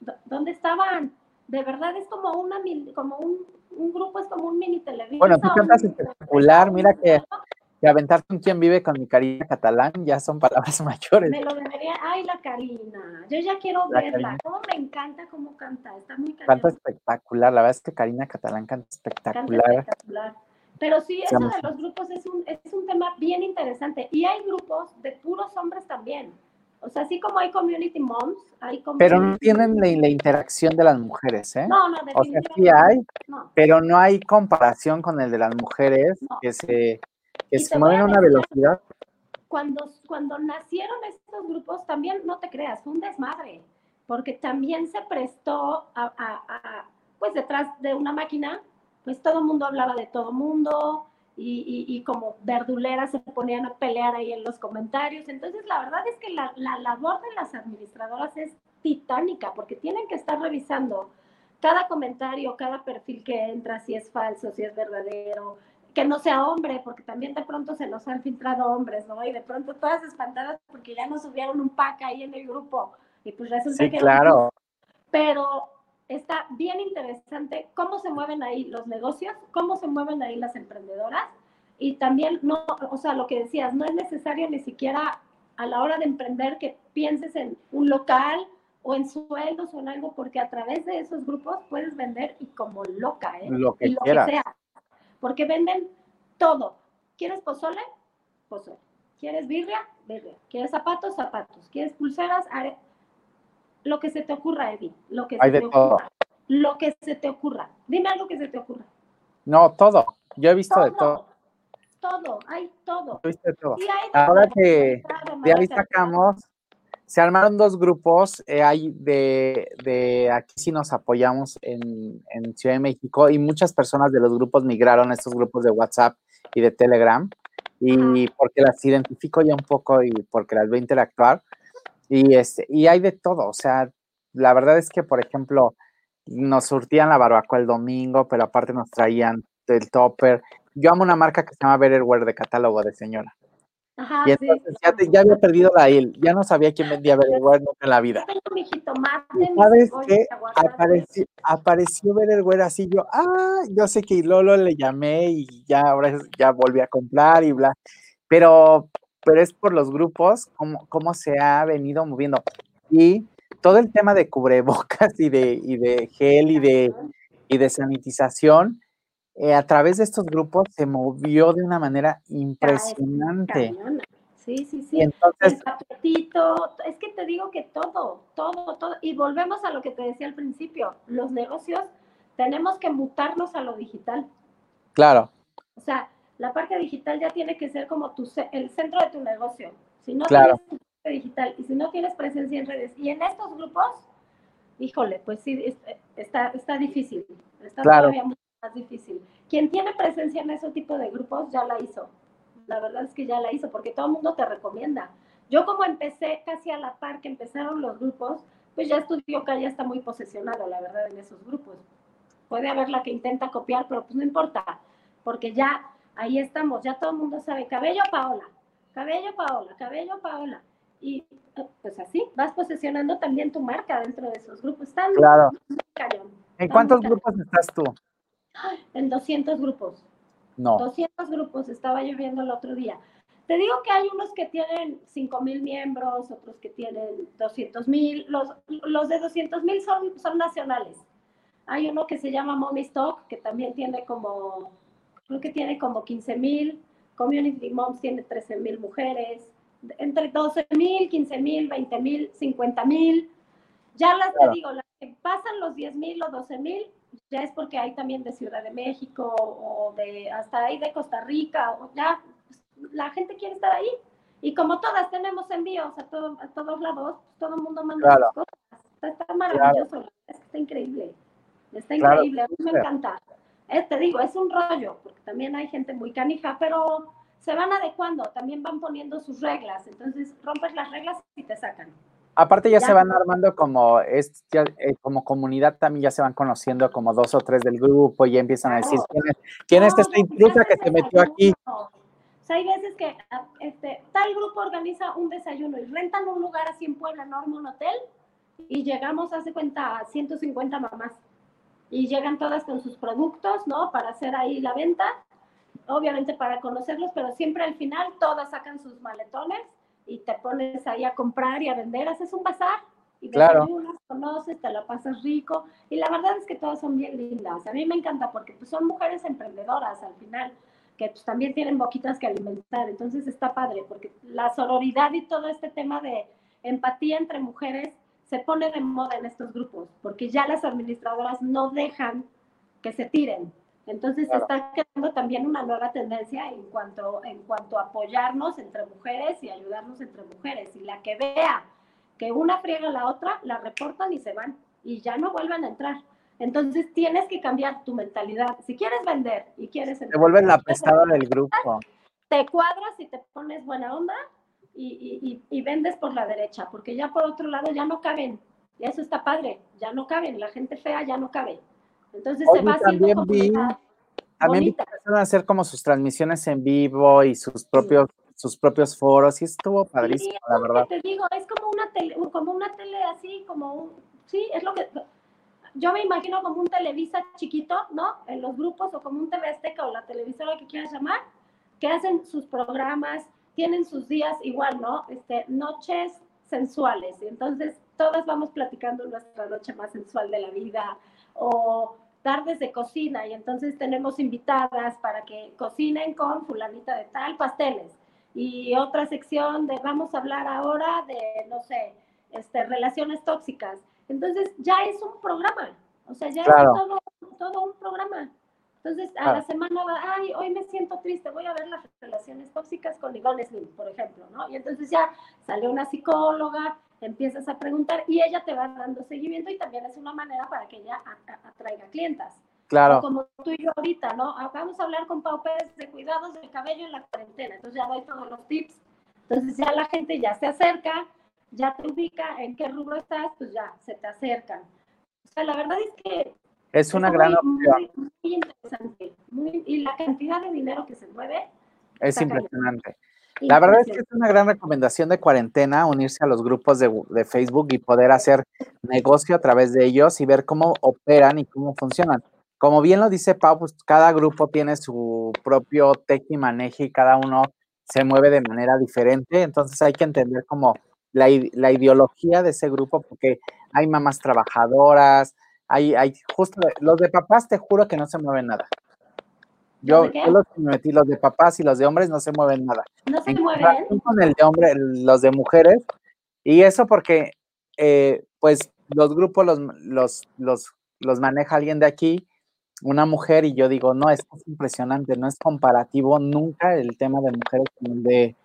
"¿Dó- ¿dónde estaban? De verdad es como una mil- como un, un grupo, es como un mini televisión. Bueno, tú cantas espectacular, mira que de aventarte un quien vive con mi cariño catalán ya son palabras mayores. Me lo debería. Ay, la Karina. Yo ya quiero La verla. Karina. Cómo me encanta cómo canta. Está muy Canta cañón. espectacular, la verdad es que Karina Catalán canta Canta espectacular. espectacular. Pero sí, eso de los grupos es un, es un tema bien interesante. Y hay grupos de puros hombres también. O sea, así como hay community moms, hay community... Pero no tienen la, la interacción de las mujeres, ¿eh? No, no, O sea, sí definitivamente hay, no. pero no hay comparación con el de las mujeres No. que se, que se mueven a una velocidad. cuando, cuando nacieron estos grupos, también, no te creas, fue un desmadre, porque también se prestó a, a- a- pues detrás de una máquina, pues todo el mundo hablaba de todo mundo y, y- y como verduleras se ponían a pelear ahí en los comentarios. Entonces, la verdad es que la, la labor de las administradoras es titánica, porque tienen que estar revisando cada comentario, cada perfil que entra, si es falso, si es verdadero, que no sea hombre, porque también de pronto se nos han filtrado hombres, ¿no? Y de pronto todas espantadas porque ya nos subieron un pack ahí en el grupo. Y pues resulta Sí, que... claro. Pero está bien interesante cómo se mueven ahí los negocios, cómo se mueven ahí las emprendedoras. Y también, no, o sea, lo que decías, no es necesario ni siquiera a la hora de emprender que pienses en un local o en sueldos o en algo, porque a través de esos grupos puedes vender y como loca, ¿eh? Lo que y lo quieras. que sea. Porque venden todo. ¿Quieres pozole? Pozole. ¿Quieres birria? Birria. ¿Quieres zapatos? Zapatos. ¿Quieres pulseras? Are- Lo que se te ocurra, Eddie. Lo que Hay se de te todo. ocurra. Lo que se te ocurra. Dime algo que se te ocurra. No, todo. Yo he visto de todo. Todo. Hay todo. Todo. Y hay Ahora que de mala ahí sacamos, se armaron dos grupos, eh, hay de, de aquí sí nos apoyamos en, en Ciudad de México y muchas personas de los grupos migraron a estos grupos de WhatsApp y de Telegram y porque las identifico ya un poco y porque las veo interactuar. Y, este, y hay de todo, o sea, la verdad es que, por ejemplo, nos surtían la barbacoa el domingo, pero aparte nos traían el topper. Yo amo una marca que se llama Betterware de catálogo de señora. Ajá, y entonces ya, ya, había perdido la él, ya no sabía quién vendía Betterware nunca en la vida. ¿Sabes qué? Apareció, apareció Betterware así, yo, ah, yo sé que Lolo le llamé y ya ahora ya volví a comprar y bla, pero, pero es por los grupos, cómo, cómo se ha venido moviendo. Y todo el tema de cubrebocas y de, y de gel y de, y de sanitización, eh, a través de estos grupos se movió de una manera impresionante. Sí, sí, sí. Entonces, el apetito, es que te digo que todo, todo, todo. Y volvemos a lo que te decía al principio, los negocios tenemos que mutarlos a lo digital. Claro. O sea, la parte digital ya tiene que ser como tu, el centro de tu negocio. Si no tienes tu digital y si no tienes presencia en redes y en estos grupos, híjole, pues sí, está, está difícil. Está todavía mucho más difícil. Quien tiene presencia en ese tipo de grupos ya la hizo la verdad es que ya la hizo, porque todo el mundo te recomienda. Yo como empecé casi a la par que empezaron los grupos, pues ya estudió que ya está muy posesionado, la verdad, en esos grupos. Puede haber la que intenta copiar, pero pues no importa, porque ya ahí estamos, ya todo el mundo sabe, cabello Paola, cabello Paola, cabello Paola. Y pues así, vas posesionando también tu marca dentro de esos grupos. Claro. ¿En cuántos grupos estás tú? En 200 grupos. No. 200 grupos, estaba yo viendo el otro día. Te digo que hay unos que tienen 5 mil miembros, otros que tienen 200 mil. Los, los de 200 mil son, son nacionales. Hay uno que se llama Mommy Stock, que también tiene como, creo que tiene como 15 mil. Community Moms tiene 13 mil mujeres. Entre 12 mil, 15 mil, 20 mil, 50 mil. Ya las te digo, las que pasan los 10 mil o 12 mil, ya es porque hay también de Ciudad de México o de hasta ahí de Costa Rica, o ya pues, la gente quiere estar ahí. Y como todas tenemos envíos a, todo, a todos lados, pues, todo el mundo manda sus cosas. Está, maravilloso, está increíble. Está increíble, a mí me encanta. Eh, te digo, es un rollo, porque también hay gente muy canija, pero se van adecuando, también van poniendo sus reglas. Entonces rompes las reglas y te sacan. Aparte ya, se van armando como es eh, como comunidad también ya se van conociendo como dos o tres del grupo y ya empiezan a decir quién es, quién es esta intrusa que se metió aquí. O sea, hay veces que ah, este, tal grupo organiza un desayuno y rentan un lugar así en Puebla enorme, un hotel, y llegamos, hace cuenta, a 150 mamás. Y llegan todas con sus productos, ¿no? Para hacer ahí la venta, obviamente para conocerlos, pero siempre al final todas sacan sus maletones y te pones ahí a comprar y a vender, haces un bazar y claro. conoces, te la pasas rico y la verdad es que todas son bien lindas. A mí me encanta porque pues, son mujeres emprendedoras al final que pues, también tienen boquitas que alimentar, entonces está padre porque la sororidad y todo este tema de empatía entre mujeres se pone de moda en estos grupos porque ya las administradoras no dejan que se tiren, entonces está creando también una nueva tendencia en cuanto, en cuanto a apoyarnos entre mujeres y ayudarnos entre mujeres. Y la que vea que una friega a la otra, la reportan y se van y ya no vuelven a entrar. Entonces tienes que cambiar tu mentalidad. Si quieres vender y quieres... Te vuelven la pesada del grupo. Te cuadras y te pones buena onda y, y, vendes por la derecha, porque ya por otro lado ya no caben. Y eso está padre, ya no caben. La gente fea ya no cabe. Entonces se va también vi, también vi a hacer como sus transmisiones en vivo y sus propios sus propios foros y estuvo padrísimo, la verdad. Te digo, es como una tele, como una tele así, como un, sí, es lo que yo me imagino como un Televisa chiquito, ¿no? En los grupos o como un TV Azteca o la televisora que quieras llamar, que hacen sus programas, tienen sus días igual, ¿no? Este, noches sensuales. Y entonces todas vamos platicando nuestra noche más sensual de la vida o tardes de cocina y entonces tenemos invitadas para que cocinen con fulanita de tal pasteles y otra sección de vamos a hablar ahora de, no sé, este, relaciones tóxicas. Entonces ya es un programa, o sea, ya es todo, todo un programa. Entonces, a la semana va, ay, hoy me siento triste, voy a ver las relaciones tóxicas con Yvonne Slim, por ejemplo, ¿no? Y entonces ya sale una psicóloga, empiezas a preguntar y ella te va dando seguimiento y también es una manera para que ella atraiga clientas. Claro. como tú y yo ahorita, ¿no? Ah, vamos a hablar con Pau Pérez de cuidados del cabello en la cuarentena. Entonces ya doy todos los tips. Entonces ya la gente ya se acerca, ya te ubica en qué rubro estás, pues ya se te acercan. O sea, la verdad es que... Es una gran opción. Muy, muy interesante. y la cantidad de dinero que se mueve. Es impresionante. La verdad es que es una gran recomendación de cuarentena unirse a los grupos de, de, Facebook y poder hacer negocio a través de ellos y ver cómo operan y cómo funcionan. Como bien lo dice Pau, pues cada grupo tiene su propio tech y maneje y cada uno se mueve de manera diferente, entonces hay que entender como la, la ideología de ese grupo porque hay mamás trabajadoras, hay, hay justo los de papás te juro que no se mueven nada. Yo, los que me metí, los de papás y los de hombres no se mueven nada. No se mueven. Con el de hombre, los de mujeres. Y eso porque, eh, pues, los grupos los, los, los, los maneja alguien de aquí, una mujer, y yo digo, no, es impresionante, no es comparativo nunca el tema de mujeres con el de,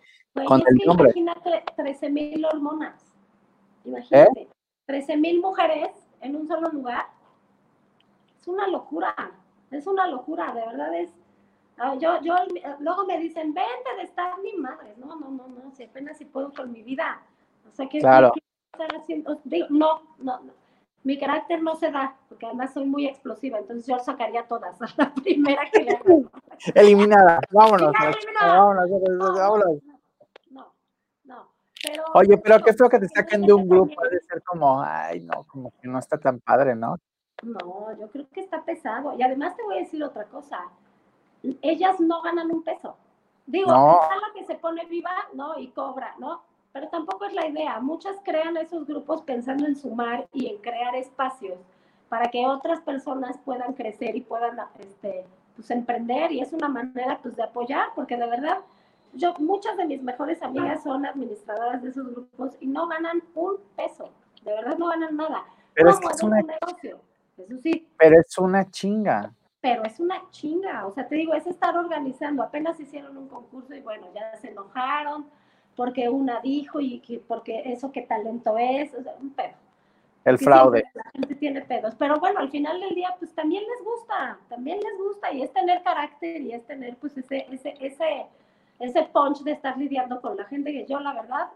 con el de hombre. Imagínate 13 mil hormonas. Imagínate. 13 ¿Eh? mil mujeres en un solo lugar. Es una locura. Es una locura, de verdad es Ah, yo, yo, luego me dicen, vente de estar mi madre. No, no, no, no, si apenas si puedo con mi vida. O sea, que claro. haciendo? no, no, no. Mi carácter no se da, porque además soy muy explosiva, entonces yo sacaría todas a la primera que le Eliminada, vámonos. Vámonos, vámonos. No, no. Pero, Oye, pero qué feo que te saquen de un grupo, puede ser como, ay, no, como que no está tan padre, ¿no? No, yo creo que está pesado. Y además te voy a decir otra cosa ellas no ganan un peso. Digo, no. es la que se pone viva, ¿no? Y cobra, ¿no? Pero tampoco es la idea. Muchas crean esos grupos pensando en sumar y en crear espacios para que otras personas puedan crecer y puedan este, pues, emprender. Y es una manera pues, de apoyar, porque de verdad, yo, muchas de mis mejores amigas son administradoras de esos grupos y no ganan un peso. De verdad no ganan nada. Pero es que es una... negocio. Eso sí. Pero es una chinga pero es una chinga, o sea, te digo, es estar organizando, apenas hicieron un concurso y bueno, ya se enojaron porque una dijo y que, porque eso qué talento es, o sea, un pedo. El fraude. La gente tiene pedos, pero bueno, al final del día, pues también les gusta, también les gusta y es tener carácter y es tener pues ese, ese, ese, ese punch de estar lidiando con la gente que yo la verdad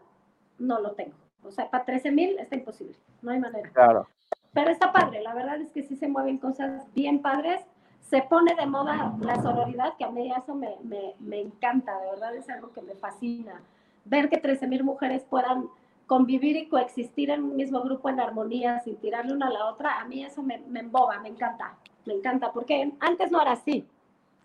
no lo tengo. O sea, para 13 mil está imposible, no hay manera. Claro. Pero está padre, la verdad es que sí se mueven cosas bien padres se pone de moda la sororidad, que a mí eso me, me, me encanta, de verdad es algo que me fascina. Ver que 13.000 mujeres puedan convivir y coexistir en un mismo grupo en armonía sin tirarle una a la otra, a mí eso me, me emboba, me encanta, me encanta, porque antes no era así.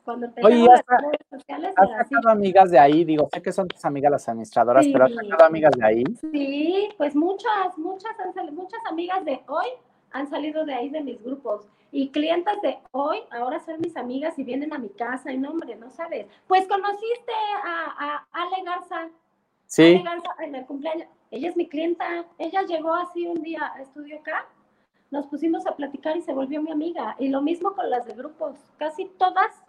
Cuando Oye, las redes sociales ¿has sacado amigas de ahí? Digo, sé que son tus amigas las administradoras, pero ¿has sacado amigas de ahí? Sí, pues muchas, muchas, muchas amigas de hoy han salido de ahí de mis grupos. Y clientes de hoy ahora son mis amigas y vienen a mi casa y no, hombre, no sabes. Pues conociste a, a Ale Garza. Sí. Ale Garza en el cumpleaños. Ella es mi clienta. Ella llegó así un día a estudio acá. Nos pusimos a platicar y se volvió mi amiga. Y lo mismo con las de grupos. Casi todas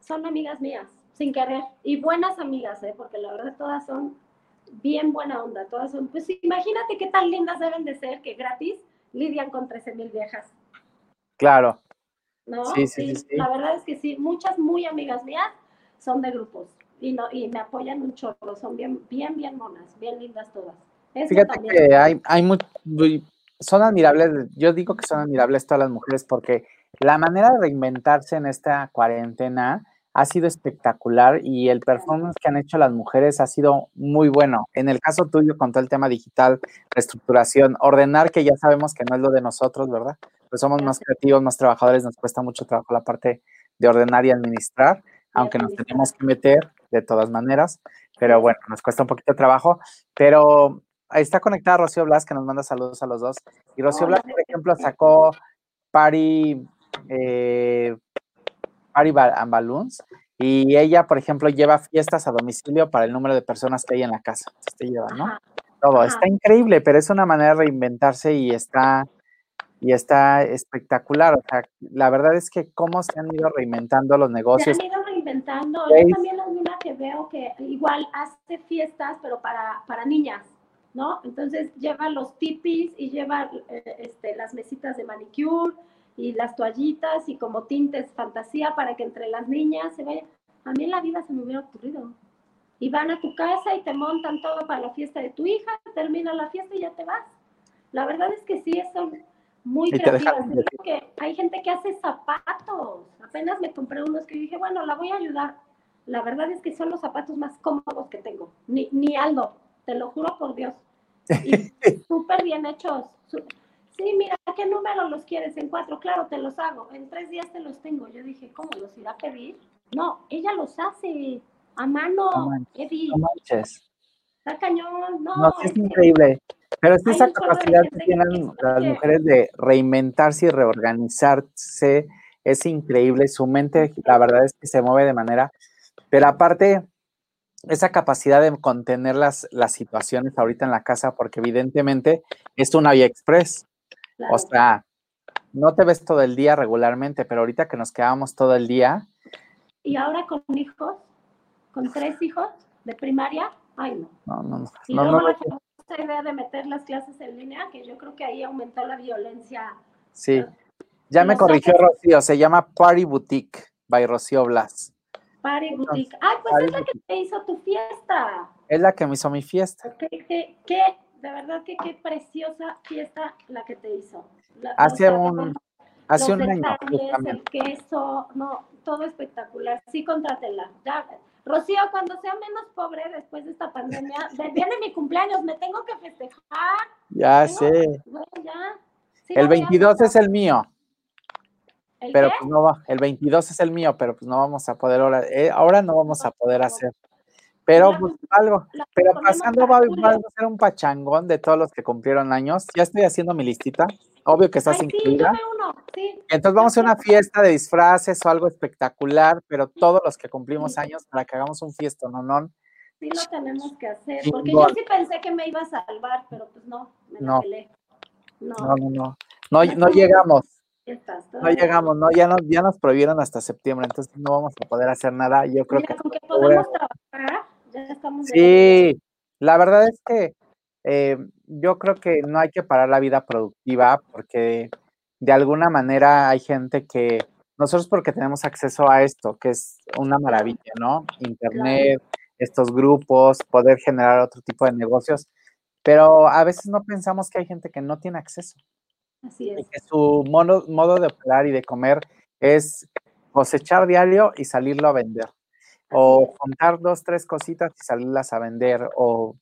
son amigas mías, sin querer. Y buenas amigas, ¿eh? porque la verdad todas son bien buena onda. Todas son, pues imagínate qué tan lindas deben de ser que gratis lidian con 13 mil viejas. Claro. ¿No? Sí, sí, sí, La verdad es que sí, muchas muy amigas mías son de grupos y, no, y me apoyan un chorro, son bien, bien, bien monas, bien lindas todas. Fíjate que hay, hay muy, son admirables, yo digo que son admirables todas las mujeres porque la manera de reinventarse en esta cuarentena ha sido espectacular y el performance que han hecho las mujeres ha sido muy bueno. En el caso tuyo, con todo el tema digital, reestructuración, ordenar, que ya sabemos que no es lo de nosotros, ¿verdad? Pues somos más creativos, más trabajadores, nos cuesta mucho trabajo la parte de ordenar y administrar, aunque nos tenemos que meter de todas maneras, pero bueno, nos cuesta un poquito de trabajo, pero ahí está conectada Rocío Blas, que nos manda saludos a los dos. Y Rocío Blas, por ejemplo, sacó Party, eh, Party and Balloons. Y ella, por ejemplo, lleva fiestas a domicilio para el número de personas que hay en la casa. Te lleva, ¿no? Todo. Está increíble, pero es una manera de reinventarse y está, y está espectacular. O sea, la verdad es que cómo se han ido reinventando los negocios. Se han ido reinventando. Yo también la una que veo que igual hace fiestas, pero para, para niñas, ¿no? Entonces lleva los tipis y lleva eh, este, las mesitas de manicure y las toallitas y como tintes fantasía para que entre las niñas se vayan. A mí en la vida se me hubiera ocurrido. Y van a tu casa y te montan todo para la fiesta de tu hija, termina la fiesta y ya te vas. La verdad es que sí, son muy creativas. Que hay gente que hace zapatos. Apenas me compré unos que dije, bueno, la voy a ayudar. La verdad es que son los zapatos más cómodos que tengo. Ni, ni Aldo, te lo juro por Dios. Y súper bien hechos. Sí, mira, ¿qué número los quieres? En cuatro, claro, te los hago. En tres días te los tengo. Yo dije, ¿cómo los irá a pedir? No, ella los hace a mano, no Está cañón, no. No, es, increíble. Pero es esa capacidad que tienen las mujeres de reinventarse y reorganizarse es increíble. Su mente, la verdad es que se mueve de manera. Pero aparte, esa capacidad de contener las, las situaciones ahorita en la casa, porque evidentemente es una vía express. O sea, no te ves todo el día regularmente, pero ahorita que nos quedamos todo el día. Y ahora con hijos, con tres hijos de primaria, ay no. No, no, no. Y luego la idea de meter las clases en línea, que yo creo que ahí aumentó la violencia. Sí. Ya me corrigió Rocío, se llama Party Boutique by Rocío Blas. Party Boutique. Ay, pues es la que te hizo tu fiesta. Es la que me hizo mi fiesta. ¿Qué, de verdad que qué preciosa fiesta la que te hizo. hace un, hace un año. El queso, no, todo espectacular. Sí, contrátela. Ya, Rocío, cuando sea menos pobre después de esta pandemia, viene mi cumpleaños, me tengo que festejar. Ya sé. el 22 es el mío. pero pues no va, el 22 es el mío, pero pues no vamos a poder ahora, eh, ahora no vamos a poder hacer. Pero pues, algo, pero pasando va, a ser un pachangón de todos los que cumplieron años. Ya estoy haciendo mi listita. Obvio que estás incluida. Entonces vamos a hacer una fiesta de disfraces o algo espectacular, pero todos los que cumplimos años para que hagamos un fiesta, ¿no? no Sí lo tenemos que hacer, porque yo sí pensé que me iba a salvar, pero pues no, me no. No. no, no, no. No, no llegamos. No llegamos, no, ya nos, ya nos prohibieron hasta septiembre, entonces no vamos a poder hacer nada. Yo creo que. podemos trabajar, Sí, la verdad es que eh, yo creo que no hay que parar la vida productiva porque de alguna manera hay gente que nosotros porque tenemos acceso a esto, que es una maravilla, ¿no? Internet, estos grupos, poder generar otro tipo de negocios, pero a veces no pensamos que hay gente que no tiene acceso. Así es. Y que su modo, modo de operar y de comer es cosechar diario y salirlo a vender o contar dos, tres cositas y salirlas a vender, o,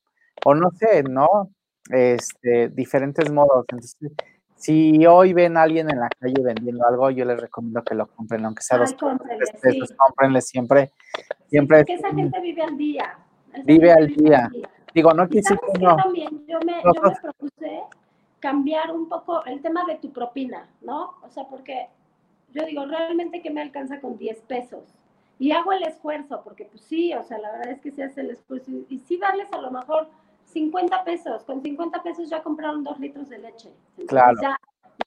o no sé, ¿no? Este, diferentes modos. Entonces, si hoy ven a alguien en la calle vendiendo algo, yo les recomiendo que lo compren, aunque sea dos pesos, cómprenle siempre. siempre porque esa gente vive al día. Vive al día. Digo, no quise que no. También, yo me, yo me propuse cambiar un poco el tema de tu propina, ¿no? O sea, porque yo digo, realmente que me alcanza con 10 pesos y hago el esfuerzo, porque pues sí, o sea, la verdad es que se hace el esfuerzo y, sí darles a lo mejor 50 pesos, con 50 pesos ya compraron dos litros de leche. claro. Ya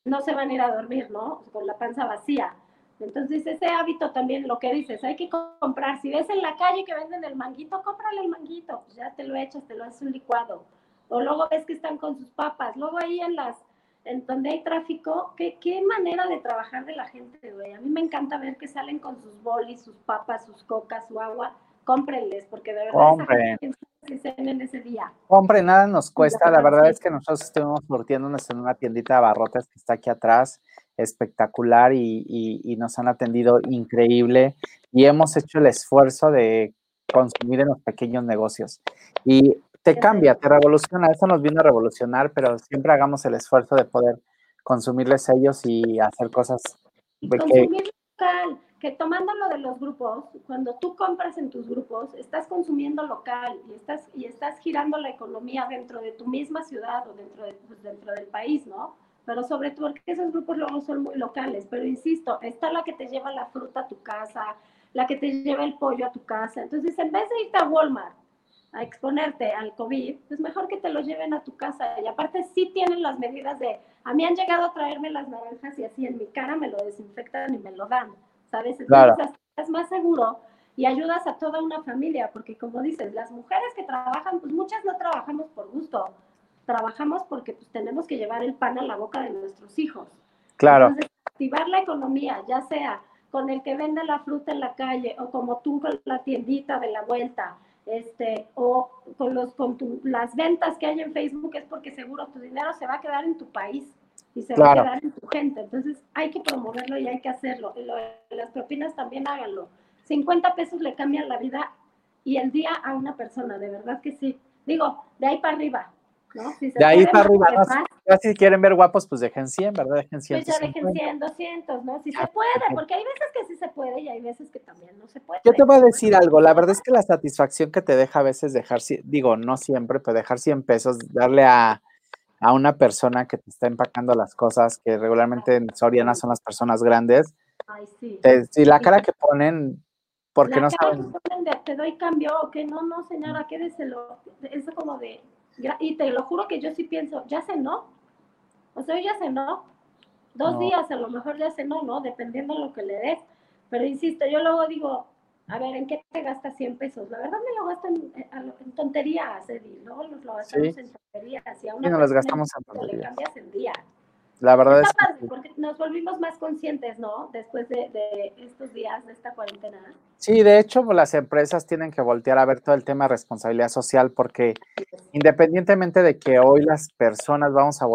no se van a ir a dormir, ¿no? Con la panza vacía. Entonces, ese hábito también, lo que dices, hay que comprar. Si ves en la calle que venden el manguito, cómprale el manguito, pues ya te lo echas, te lo haces un licuado. O luego ves que están con sus papas. Luego ahí en las en donde hay tráfico, ¿qué, qué manera de trabajar de la gente, güey. A mí me encanta ver que salen con sus bolis, sus papas, sus cocas, su agua. Cómprenles, porque de verdad Compren. en ese día. Compren, nada nos cuesta. La verdad es que nosotros estuvimos surtiéndonos en una tiendita de abarrotes que está aquí atrás, espectacular, y, y, y nos han atendido increíble. Y hemos hecho el esfuerzo de consumir en los pequeños negocios. Y te cambia, te revoluciona. Eso nos viene a revolucionar, pero siempre hagamos el esfuerzo de poder consumirles ellos y hacer cosas. consumir local, que tomando lo de los grupos, cuando tú compras en tus grupos, estás consumiendo local y estás, y estás girando la economía dentro de tu misma ciudad o dentro, de, pues, dentro del país, ¿no? Pero sobre todo porque esos grupos luego son locales. Pero insisto, está la que te lleva la fruta a tu casa, la que te lleva el pollo a tu casa. Entonces, en vez de irte a Walmart a exponerte al COVID, pues mejor que te lo lleven a tu casa. Y aparte sí tienen las medidas de, a mí han llegado a traerme las naranjas y así en mi cara me lo desinfectan y me lo dan, ¿sabes? Entonces es más seguro y ayudas a toda una familia, porque como dices, las mujeres que trabajan, pues muchas no trabajamos por gusto, trabajamos porque pues tenemos que llevar el pan a la boca de nuestros hijos. Claro. reactivar la economía, ya sea con el que vende la fruta en la calle o como tú con la tiendita de la vuelta, este, o con, los, con las ventas que hay en Facebook, es porque seguro tu dinero se va a quedar en tu país y se va a quedar en tu gente. Entonces hay que promoverlo y hay que hacerlo. las propinas también háganlo. 50 pesos le cambian la vida y el día a una persona, de verdad que sí. Digo, de ahí para arriba, ¿no? de ahí para arriba, si quieren ver guapos, pues dejen 100, ¿verdad? Dejen 100. Pues ya dejen 100, 200, ¿no? Si se puede, porque hay veces que sí se puede y hay veces que también no se puede. Yo te voy a decir algo, la verdad es que la satisfacción que te deja a veces dejar, digo, no siempre, pero dejar 100 pesos, darle a, a una persona que te está empacando las cosas, que regularmente en Soriana son las personas grandes. Ay, sí. y la cara que ponen, porque no saben. Que ponen de, te doy cambio, que no, no, señora, quédeselo. Es como de, y te lo juro que yo sí pienso, ya cenó. O sea, ya cenó. Dos días a lo mejor ya cenó, ¿no? Dependiendo de lo que le des. Pero insisto, yo luego digo, a ver, ¿en qué te gastas 100 pesos? La verdad me lo gasto en, en tonterías, Eddie. Luego nos lo gastamos en tonterías. Y a una nos gastamos en tonterías. Le cambias el día. La verdad es que... Porque nos volvimos más conscientes, ¿no? Después de, de, estos días, de esta cuarentena. Sí, de hecho, las empresas tienen que voltear a ver todo el tema de responsabilidad social porque independientemente de que hoy las personas vamos a,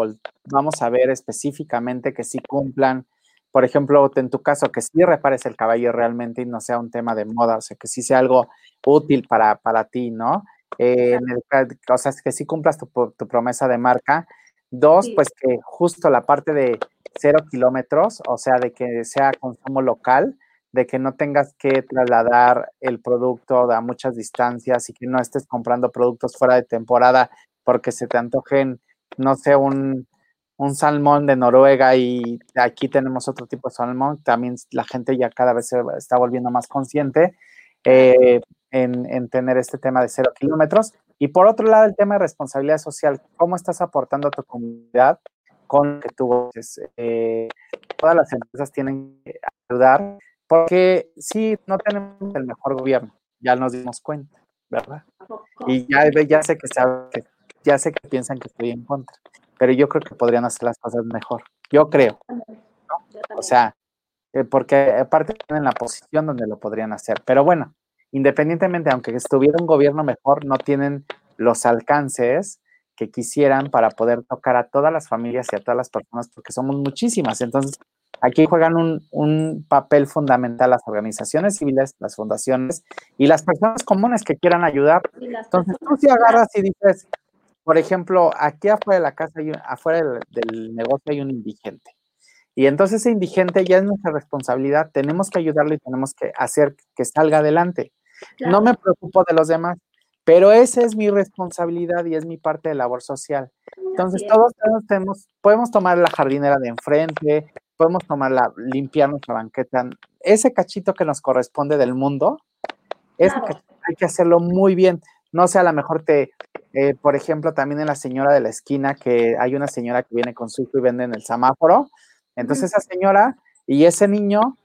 vamos a ver específicamente que sí cumplan, por ejemplo, en tu caso, que sí repares el caballo realmente y no sea un tema de moda, o sea, que sí sea algo útil para, para ti, ¿no? Eh, en el, o sea, que sí cumplas tu, tu promesa de marca Dos, pues que justo la parte de cero kilómetros, o sea, de que sea consumo local, de que no tengas que trasladar el producto a muchas distancias y que no estés comprando productos fuera de temporada porque se te antojen, no sé, un, salmón de Noruega y aquí tenemos otro tipo de salmón, también la gente ya cada vez se está volviendo más consciente eh, en, en, tener este tema de cero kilómetros. Y por otro lado, el tema de responsabilidad social, ¿cómo estás aportando a tu comunidad con que tú eh, todas las empresas tienen que ayudar, porque sí, no tenemos el mejor gobierno, ya nos dimos cuenta, ¿verdad? Y ya, ya sé que, ya sé que piensan que estoy en contra, pero yo creo que podrían hacer las cosas mejor. Yo creo. O sea, eh, porque aparte tienen la posición donde lo podrían hacer. Pero bueno, independientemente, aunque estuviera un gobierno mejor, no tienen los alcances que quisieran para poder tocar a todas las familias y a todas las personas, porque somos muchísimas. Entonces, aquí juegan un, papel fundamental las organizaciones civiles, las fundaciones y las personas comunes que quieran ayudar. Entonces, tú si agarras y dices, por ejemplo, aquí afuera de la casa, afuera del negocio hay un indigente. Y entonces ese indigente ya es nuestra responsabilidad, tenemos que ayudarle y tenemos que hacer que salga adelante. No me preocupo de los demás, pero esa es mi responsabilidad y es mi parte de labor social. Entonces, todos, tenemos, podemos tomar la jardinera de enfrente, podemos tomarla, limpiar nuestra banqueta. Ese cachito que nos corresponde del mundo, hay que hacerlo muy bien. No sé, a lo mejor te, eh, por ejemplo, también en la señora de la esquina, que hay una señora que viene con su hijo y vende en el semáforo. Entonces, esa señora y ese niño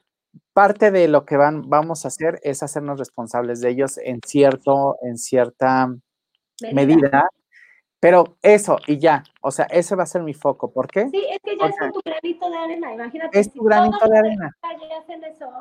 parte de lo que van, vamos a hacer es hacernos responsables de ellos en cierto, en cierta medida. Pero eso y ya, o sea, ese va a ser mi foco. ¿Por qué? Sí, es que ya es tu granito de arena, imagínate. Es tu granito de arena.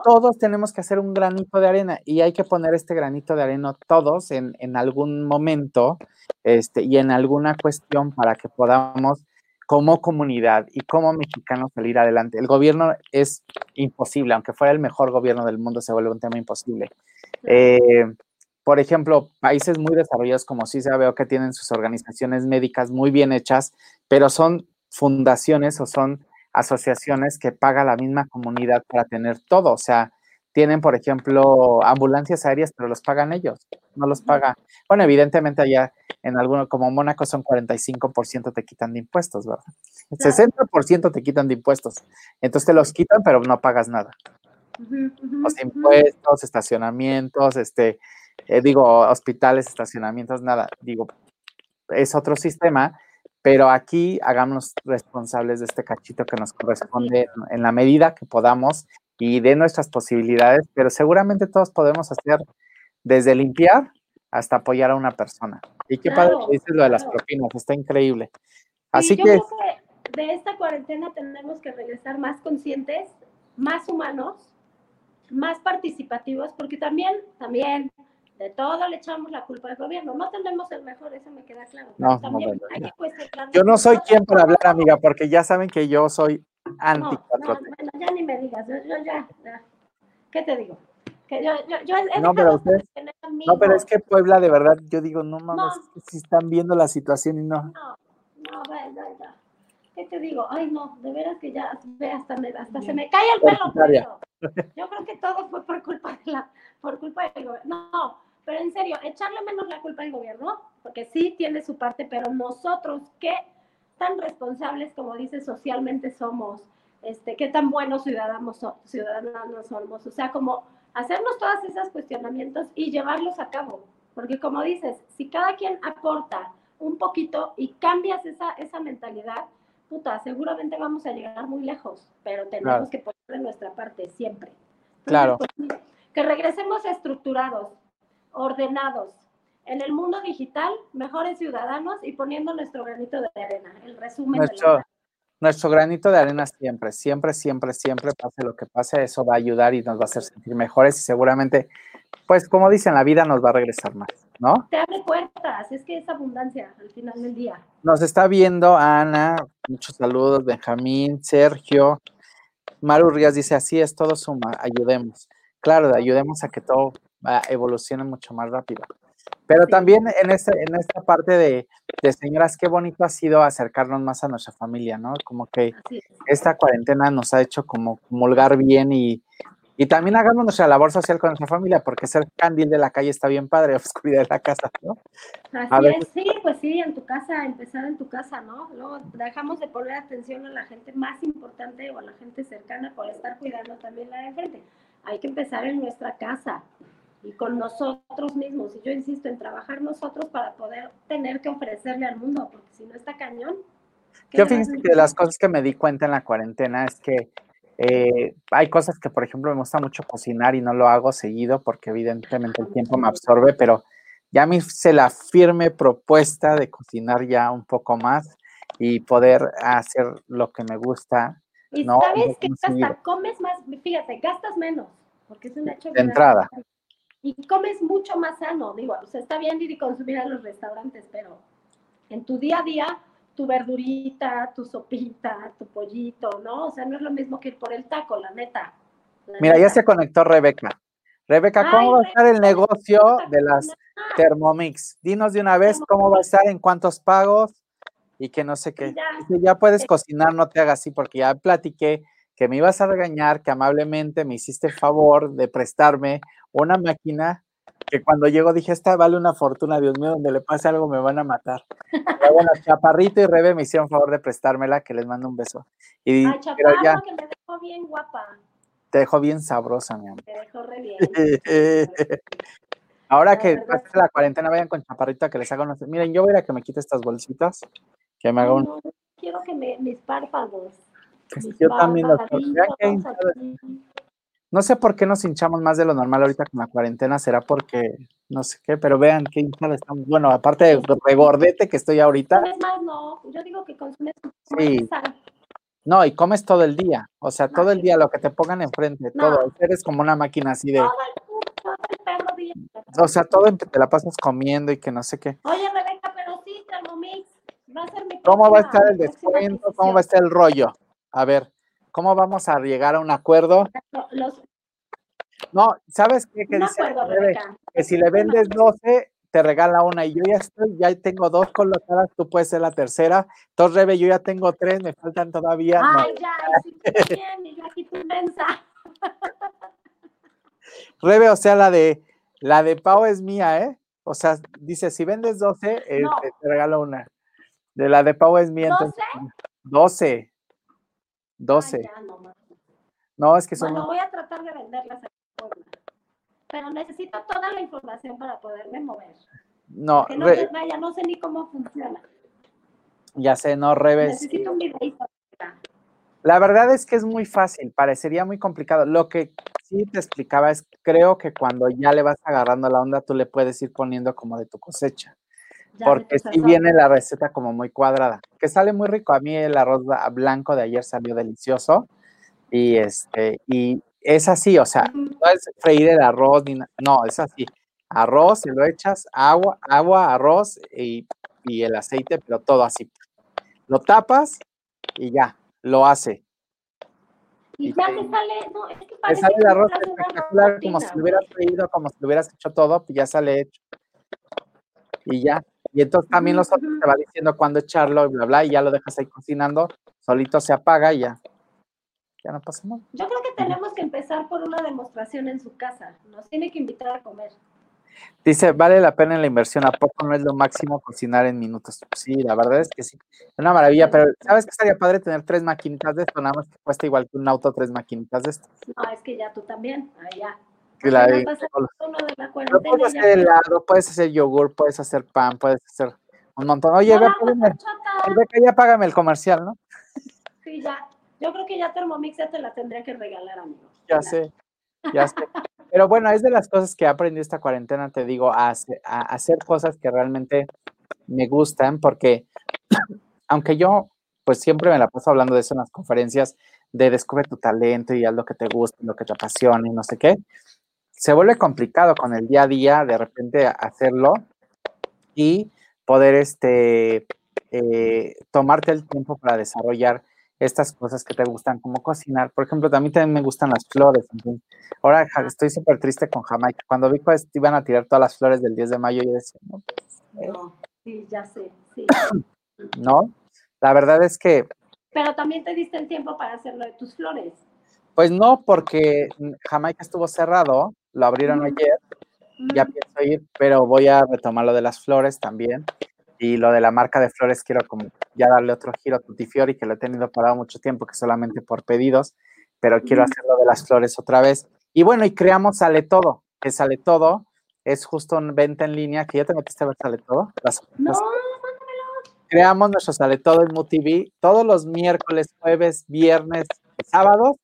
Todos tenemos que hacer un granito de arena y hay que poner este granito de arena todos en, en algún momento este, y en alguna cuestión para que podamos como comunidad y como mexicanos salir adelante. El gobierno es imposible, aunque fuera el mejor gobierno del mundo, se vuelve un tema imposible. Eh, por ejemplo, países muy desarrollados como CISA veo que tienen sus organizaciones médicas muy bien hechas, pero son fundaciones o son asociaciones que paga la misma comunidad para tener todo. O sea, tienen, por ejemplo, ambulancias aéreas, pero los pagan ellos, no los paga. Bueno, evidentemente allá en alguno, como Mónaco son 45% te quitan de impuestos, ¿verdad? 60% te quitan de impuestos. Entonces te los quitan, pero no pagas nada. Los impuestos, estacionamientos, este, eh, digo, hospitales, estacionamientos, nada. Digo, es otro sistema, pero aquí hagamos responsables de este cachito que nos corresponde en la medida que podamos y de nuestras posibilidades, pero seguramente todos podemos hacer desde limpiar hasta apoyar a una persona. Y qué padre que dices lo de las propinas, está increíble. Así que, de esta cuarentena tenemos que regresar más conscientes, más humanos, más participativos, porque también, también, de todo le echamos la culpa al gobierno. No tenemos el mejor, eso me queda claro. No, no, que yo no soy quien para hablar, amiga, porque ya saben que yo soy anti no, no, bueno, ya ni me digas, yo, ya, ya, ¿qué te digo? Que yo, yo, yo no, pero usted, no, pero es que Puebla, de verdad, yo digo, no mames, si están viendo la situación y no. No, no, ya, ya. ¿Qué te digo? Ay, no, de veras que ya, hasta, me, hasta se me cae el pelo por eso. Yo creo que todo fue por culpa de la, por culpa del gobierno. No, pero en serio, echarle menos la culpa al gobierno, porque sí tiene su parte, pero nosotros, ¿qué tan responsables, como dice, socialmente somos? Este, ¿Qué tan buenos ciudadanos, ciudadanos somos? O sea, como hacernos todos esos cuestionamientos y llevarlos a cabo. Porque como dices, si cada quien aporta un poquito y cambias esa, esa mentalidad, puta, seguramente vamos a llegar muy lejos, pero tenemos que poner de nuestra parte siempre. claro. Pues, que regresemos estructurados, ordenados. En el mundo digital, mejores ciudadanos y poniendo nuestro granito de arena. El resumen nuestro, de la... nuestro granito de arena siempre, siempre, siempre, siempre, pase lo que pase, eso va a ayudar y nos va a hacer sentir mejores y seguramente, pues como dicen, la vida nos va a regresar más, ¿no? Te abre puertas, es que es abundancia al final del día. Nos está viendo Ana, muchos saludos, Benjamín, Sergio. Maru Rías dice, así es, todo suma, ayudemos. Claro, ayudemos a que todo evolucione mucho más rápido. Pero también en, este, en esta parte de, señoras, qué bonito ha sido acercarnos más a nuestra familia, ¿no? Como que esta cuarentena nos ha hecho como comulgar bien y, y también hagamos nuestra labor social con nuestra familia, porque ser candil de la calle está bien padre, oscuridad de la casa, ¿no? Así es, sí, pues sí, en tu casa, empezar en tu casa, ¿no? Dejamos de poner atención a la gente más importante o a la gente cercana por estar cuidando también la de frente. Hay que empezar en nuestra casa y con nosotros mismos. Y yo insisto en trabajar nosotros para poder tener que ofrecerle al mundo, porque si no está cañón. Yo fíjense que de las cosas que me di cuenta en la cuarentena es que eh, hay cosas que, por ejemplo, me gusta mucho cocinar y no lo hago seguido porque evidentemente el tiempo me absorbe, pero ya me hice la firme propuesta de cocinar ya un poco más y poder hacer lo que me gusta. Y sabes que hasta comes más, fíjate, gastas menos, porque es un hecho. De entrada. Y comes mucho más sano, digo, o sea, está bien ir y consumir a los restaurantes, pero en tu día a día tu verdurita, tu sopita, tu pollito, ¿no? O sea, no es lo mismo que ir por el taco, la neta. Mira, ya se conectó Rebeca. Rebeca, ¿cómo va a estar el negocio de las Thermomix? Dinos de una vez cómo va a estar, en cuántos pagos y que no sé qué. Ya, ya puedes cocinar, no te hagas así, porque ya platiqué que me ibas a regañar, que amablemente me hiciste el favor de prestarme una máquina que cuando llego dije, esta vale una fortuna, Dios mío, donde le pase algo me van a matar. Pero bueno, Chaparrito y Rebe me hicieron favor de prestármela, que les mando un beso. Y, Ay, Chaparro, ya, que me dejó bien guapa. Te dejó bien sabrosa, mi amor. Te dejó re bien. Ahora que pase la cuarentena, vayan con Chaparrito a que les haga unos... Miren, yo voy a que me quite estas bolsitas, que me haga un... No, quiero que me, mis párpados. Pues yo también los... No sé por qué nos hinchamos más de lo normal ahorita con la cuarentena, será porque no sé qué, pero vean qué hinchada estamos. Bueno, aparte de regordete que estoy ahorita. Más, no, yo digo que consumes sí. No, y comes todo el día, o sea, todo el día lo que te pongan enfrente, todo. Eres como una máquina así de. O sea, todo te la pasas comiendo y que no sé qué. Oye, Rebeca, pero sí, Thermomix, va a ser mi ¿Cómo va a estar el descuento? ¿Cómo va a estar el rollo? A ver. ¿Cómo vamos a llegar a un acuerdo? No, ¿sabes qué? Que, dice, que si le vendes 12, te regala una y yo ya estoy, ya tengo dos colocadas, tú puedes ser la tercera. Entonces, Rebe, yo ya tengo tres, me faltan todavía. Ay, ya, sí, bien, y aquí tú Rebe, o sea, la de la de Pau es mía, ¿eh? O sea, dice, si vendes 12, eh, te, regalo una. De la de Pau es mía. ¿12? 12. 12. no, es que son. Bueno, voy a tratar de venderlas pero necesito toda la información para poderme mover. No, no vaya, no sé ni cómo funciona. Ya sé, no, Reves. Necesito un videito. La verdad es que es muy fácil, parecería muy complicado. Lo que sí te explicaba es, creo que cuando ya le vas agarrando la onda, tú le puedes ir poniendo como de tu cosecha. Porque sí viene la receta como muy cuadrada, que sale muy rico. A mí el arroz blanco de ayer salió delicioso y este y es así, o sea, no es freír el arroz ni no, es así. Arroz, se lo echas, agua, agua, arroz y, y el aceite, pero todo así. Lo tapas y ya, lo hace. Y ya te sale, no, es que parece sale el arroz espectacular, como si lo hubieras freído, como si lo hubieras hecho todo, pues ya sale hecho. Y ya. Y entonces también los otros te va diciendo cuándo echarlo y bla, bla, y ya lo dejas ahí cocinando, solito se apaga y ya. Ya no pasa nada. Yo creo que tenemos que empezar por una demostración en su casa. Nos tiene que invitar a comer. Dice, vale la pena la inversión, ¿a poco no es lo máximo cocinar en minutos? Sí, la verdad es que sí, es una maravilla, pero ¿sabes qué estaría padre tener tres maquinitas de esto? Nada más que cuesta igual que un auto tres maquinitas de esto. No, es que ya tú también, allá. La de, puedes hacer helado, puedes hacer yogur, puedes hacer pan, puedes hacer un montón. Oye, ve, ya págame el comercial, ¿no? Sí, ya. Yo creo que ya Thermomix ya te la tendría que regalar, amigo. Ya sé, ya sé. Pero bueno, es de las cosas que he aprendido esta cuarentena, te digo, a, hacer cosas que realmente me gustan, porque aunque yo, pues siempre me la paso hablando de eso en las conferencias, de descubre tu talento y haz lo que te gusta, lo que te apasiona y no sé qué, se vuelve complicado con el día a día de repente hacerlo y poder este, eh, tomarte el tiempo para desarrollar estas cosas que te gustan, como cocinar. Por ejemplo, también, también me gustan las flores. Ahora estoy súper triste con Jamaica. Cuando vi que iban a tirar todas las flores del 10 de mayo, yo decía, no, pues, no sí, ya sé, sí. no, la verdad es que... Pero también te diste el tiempo para hacerlo de tus flores. Pues no, porque Jamaica estuvo cerrado, lo abrieron ayer, ya pienso ir, pero voy a retomar lo de las flores también. Y lo de la marca de flores quiero como ya darle otro giro a Tutti Fiori, que lo he tenido parado mucho tiempo, que solamente por pedidos, pero quiero hacer lo de las flores otra vez. Y bueno, y creamos Sale Todo, que Sale Todo es justo una venta en línea, que ya te metiste a ver Sale Todo. no, creamos nuestro Sale Todo en MUTV todos los miércoles, jueves, viernes, sábados,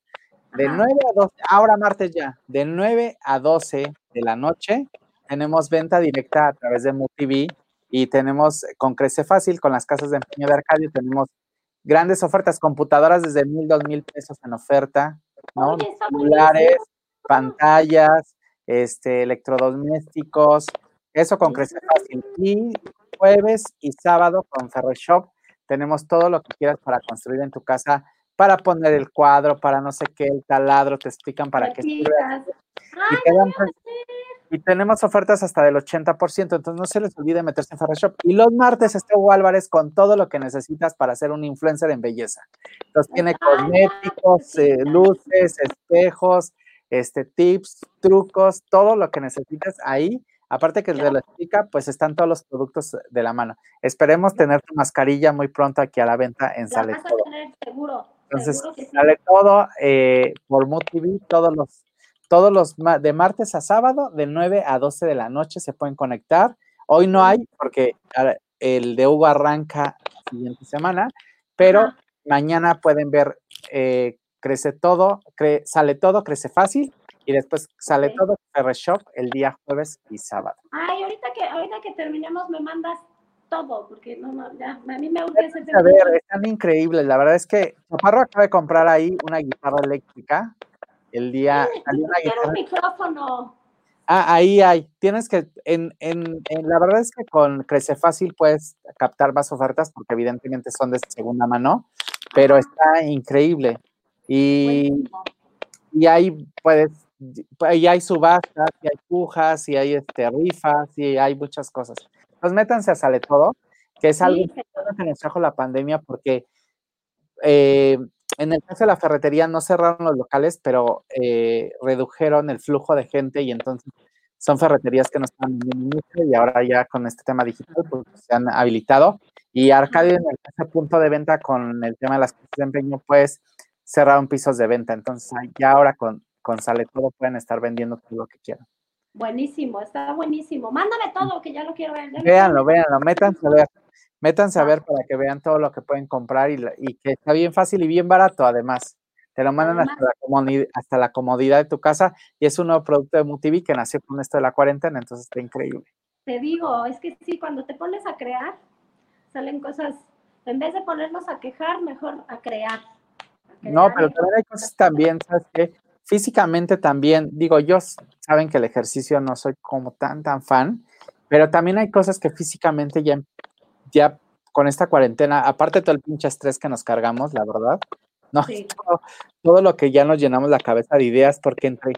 de 9 a 12, ahora martes ya, de 9 a 12 de la noche, tenemos venta directa a través de MUTV y tenemos con Crece Fácil, con las casas de empeño de Arcadio, tenemos grandes ofertas, computadoras desde mil, dos mil pesos en oferta, ¿no? Celulares, pantallas, este, electrodomésticos, eso con Crece Fácil. Y jueves y sábado con Ferro Shop tenemos todo lo que quieras para construir en tu casa, para poner el cuadro, para no sé qué, el taladro, te explican para qué sirve. Y tenemos ofertas hasta del 80%, entonces no se les olvide meterse en Shop. Y los martes está Hugo Álvarez con todo lo que necesitas para ser un influencer en belleza. Entonces tiene cosméticos, eh, luces, espejos, este, tips, trucos, todo lo que necesitas ahí. Aparte que te lo explica, pues están todos los productos de la mano. Esperemos tener tu mascarilla muy pronto aquí a la venta en Sale Todo. Entonces, sale todo eh, por MoTV, todos los todos los de martes a sábado, de 9 a 12 de la noche se pueden conectar. Hoy no hay porque el de Hugo arranca la siguiente semana, pero mañana pueden ver eh, Crece Todo, Sale Todo, Crece Fácil y después sale todo Ferre Shop el día jueves y sábado. Ay, ahorita que, ahorita que terminemos me mandas todo, porque no, no, ya, a mí me gusta ese A ver, están increíbles. La verdad es que Chaparro acaba de comprar ahí una guitarra eléctrica el día. un micrófono. Ah, ahí hay. Tienes que, en, en, la verdad es que con Crece Fácil puedes captar más ofertas porque evidentemente son de segunda mano, pero está increíble. Y, y ahí puedes, y hay subastas, y hay pujas, y hay este, rifas, y hay muchas cosas. Pues métanse a Sale Todo, que es algo que nos trajo la pandemia porque eh, en el caso de la ferretería no cerraron los locales, pero eh, redujeron el flujo de gente y entonces son ferreterías que no están en y ahora ya con este tema digital pues, se han habilitado. Y Arcadio en ese punto de venta con el tema de las cosas de empeño, pues cerraron pisos de venta. Entonces ya ahora con, con Sale Todo pueden estar vendiendo todo lo que quieran. Buenísimo, está buenísimo. Mándame todo, que ya lo quiero ver. Véanlo, véanlo, métanse a ver. Métanse a ver para que vean todo lo que pueden comprar y, que está bien fácil y bien barato además. Te lo mandan hasta la, hasta la, comodidad de tu casa y es un nuevo producto de MUTV que nació con esto de la cuarentena, entonces está increíble. te digo, es que sí, cuando te pones a crear, salen cosas, en vez de ponernos a quejar, mejor a crear. no, pero también hay cosas también, ¿sabes qué? Físicamente también, digo, yo saben que el ejercicio no soy como tan, tan fan, pero también hay cosas que físicamente ya, ya con esta cuarentena, aparte todo el pinche estrés que nos cargamos, la verdad, no, todo, lo que ya nos llenamos la cabeza de ideas, porque entre,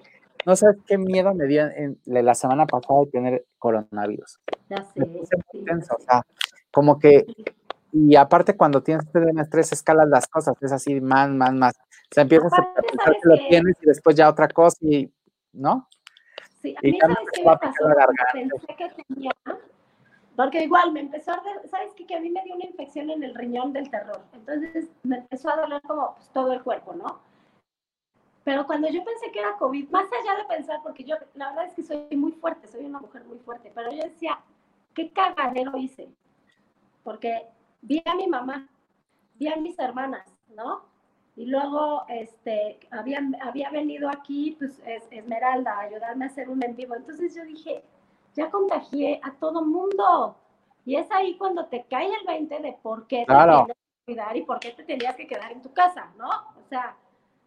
no sabes qué miedo me dio en, la semana pasada de tener coronavirus. Ya sé. o sea, como que, y aparte cuando tienes este estrés, escalas las cosas, es así, más, más, más. Sea, empiezas a pensar que lo tienes y después ya otra cosa y, ¿no? Sí, a mí sabes qué me pasó, pensé que tenía, porque igual me empezó a ¿sabes qué? Que a mí me dio una infección en el riñón del terror, entonces me empezó a doler como pues, todo el cuerpo, ¿no? Pero cuando yo pensé que era COVID, más allá de pensar, porque yo, la verdad es que soy muy fuerte, soy una mujer muy fuerte, pero yo decía, ¿qué cagadero hice? Porque vi a mi mamá, vi a mis hermanas, ¿no? Y luego este, había, había venido aquí pues, Esmeralda a ayudarme a hacer un en vivo. Entonces yo dije, ya contagié a todo mundo. Y es ahí cuando te cae el 20 de por qué te tienes que cuidar y por qué te tenías que quedar en tu casa, ¿no? O sea,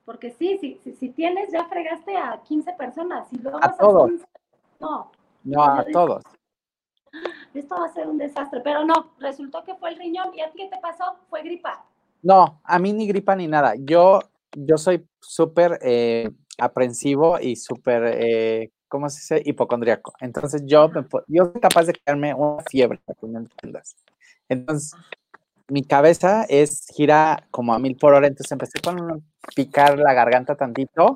porque sí, sí, sí si tienes, ya fregaste a 15 personas y luego a todos. no. No, a todos. Esto va a ser un desastre, pero no, resultó que fue el riñón y a ti qué te pasó? Fue gripa. No, a mí ni gripa ni nada. Yo, yo soy súper eh, aprensivo y súper, eh, ¿cómo se dice? Hipocondriaco. Entonces yo, yo soy capaz de quedarme una fiebre, me entiendas. Entonces, mi cabeza es gira como a mil por hora, entonces empecé con picar la garganta tantito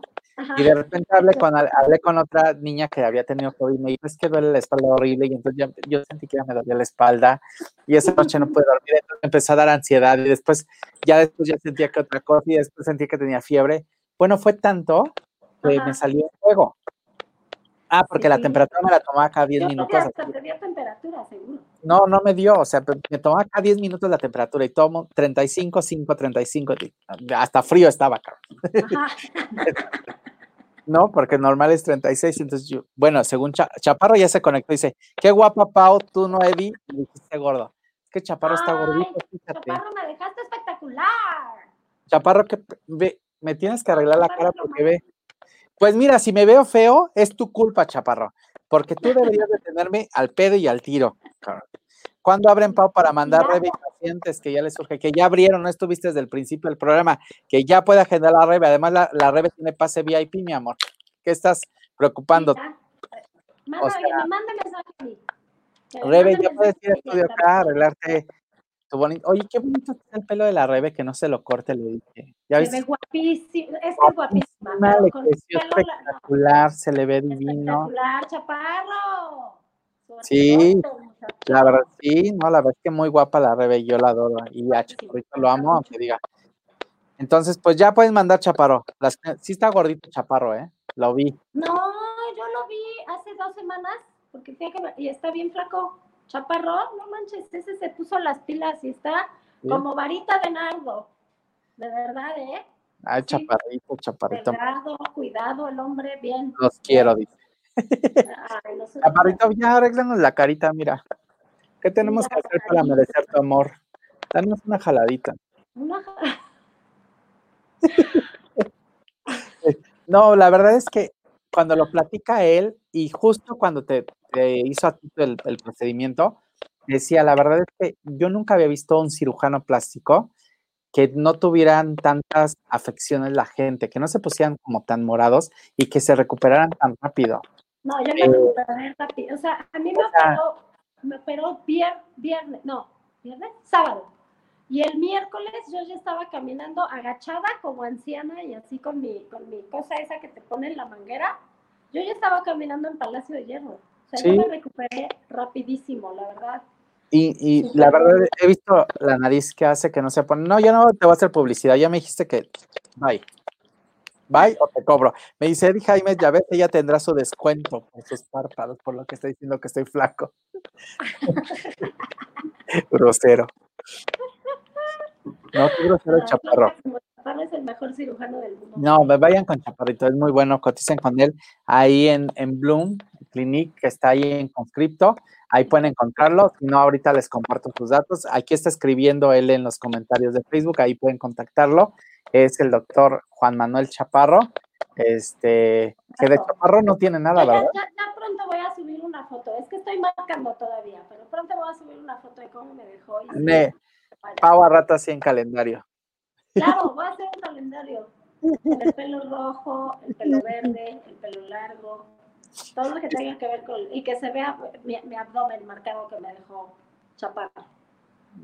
y de repente hablé con, hablé con otra niña que había tenido COVID y me dijo, es que duele la espalda horrible y entonces yo sentí que ya me dolía la espalda y esa noche no pude dormir, entonces empezó a dar ansiedad y después ya después ya sentía que otra cosa y después sentía que tenía fiebre. Bueno, fue tanto que me salió el fuego. Ah, porque la temperatura me la tomaba cada 10 minutos. temperatura, seguro. No, no me dio, o sea, me tomaba cada 10 minutos la temperatura y tomo 35, 5, 35, hasta frío estaba, acá. no, porque normal es 36, entonces yo, bueno, según Chaparro ya se conectó y dice, qué guapa Pau, tú no Eddie, y dijiste gordo. Es que Chaparro está gordito, fíjate. Chaparro, me dejaste espectacular. Chaparro, que ve, me tienes que arreglar la cara porque ve, pues mira, si me veo feo, es tu culpa, chaparro, porque tú deberías de tenerme al pedo y al tiro. ¿Cuándo abren Pau para mandar Rebe pacientes que ya les surge? Que ya abrieron, no estuviste desde el principio del programa, que ya puede agendar la Rebe. Además, la, la Rebe tiene pase VIP, mi amor. ¿Qué estás preocupando? Mándame Rebe, ya puedes ir a estudio acá, arreglarte Oye, qué bonito está el pelo de la Rebe, que no se lo corte, le dije. ¿Ya se ve guapísimo, es que es guapísima. espectacular, se le ve divino. Espectacular, chaparro. Sí, la verdad, sí, no, la verdad es que muy guapa la Rebe, yo la adoro. Y a Chaparrito lo amo, aunque diga. Entonces, pues ya puedes mandar Chaparro. Las, sí está gordito Chaparro, ¿eh? Lo vi. No, yo lo vi hace dos semanas, porque fíjate y está bien flaco. Chaparro, no manches, ese se puso las pilas y está como varita de nardo. De verdad, ¿eh? Ay, chaparrito, chaparrito. Cuidado, cuidado, el hombre, bien. Los quiero, dice. Chaparrito, ya arreglanos la carita, mira. ¿Qué tenemos que hacer para merecer tu amor? Danos una jaladita. Una no, la verdad es que cuando lo platica él y justo cuando te, hizo a ti el, procedimiento, decía, la verdad es que yo nunca había visto un cirujano plástico que no tuvieran tantas afecciones la gente, que no se pusieran como tan morados y que se recuperaran tan rápido. No, yo me recuperé rápido. O sea, a mí me operó, me operó viernes, no, viernes, sábado. Y el miércoles yo ya estaba caminando agachada como anciana y así con mi, con mi cosa esa que te pone en la manguera. Yo ya estaba caminando en Palacio de Hierro. O sea, yo me recuperé rapidísimo, la verdad. Y, y la verdad, he visto la nariz que hace que no se pone. No, ya no te voy a hacer publicidad. Ya me dijiste que. Bye. Bye o te cobro. Me dice Eddie Jaime, ya ves, ella tendrá su descuento por sus párpados, por lo que está diciendo que estoy flaco. Grosero. No, qué grosero el chaparro. Chaparro es el mejor cirujano del mundo. No, me vayan con Chaparrito, es muy bueno, coticen con él ahí en, en Bloom, Clinique, que está ahí en conscripto. Ahí pueden encontrarlo. Si no, ahorita les comparto sus datos. Aquí está escribiendo él en los comentarios de Facebook. Ahí pueden contactarlo. Es el doctor Juan Manuel Chaparro. Este, que de Chaparro no tiene nada, ¿verdad? Ya, pronto voy a subir una foto. Es que estoy marcando todavía, pero pronto voy a subir una foto de cómo me dejó. me, Pau a rato así en calendario. Claro, voy a hacer un calendario. El pelo rojo, el pelo verde, el pelo largo, todo lo que tenga que ver con. y que se vea mi, mi abdomen marcado que me dejó chaparro.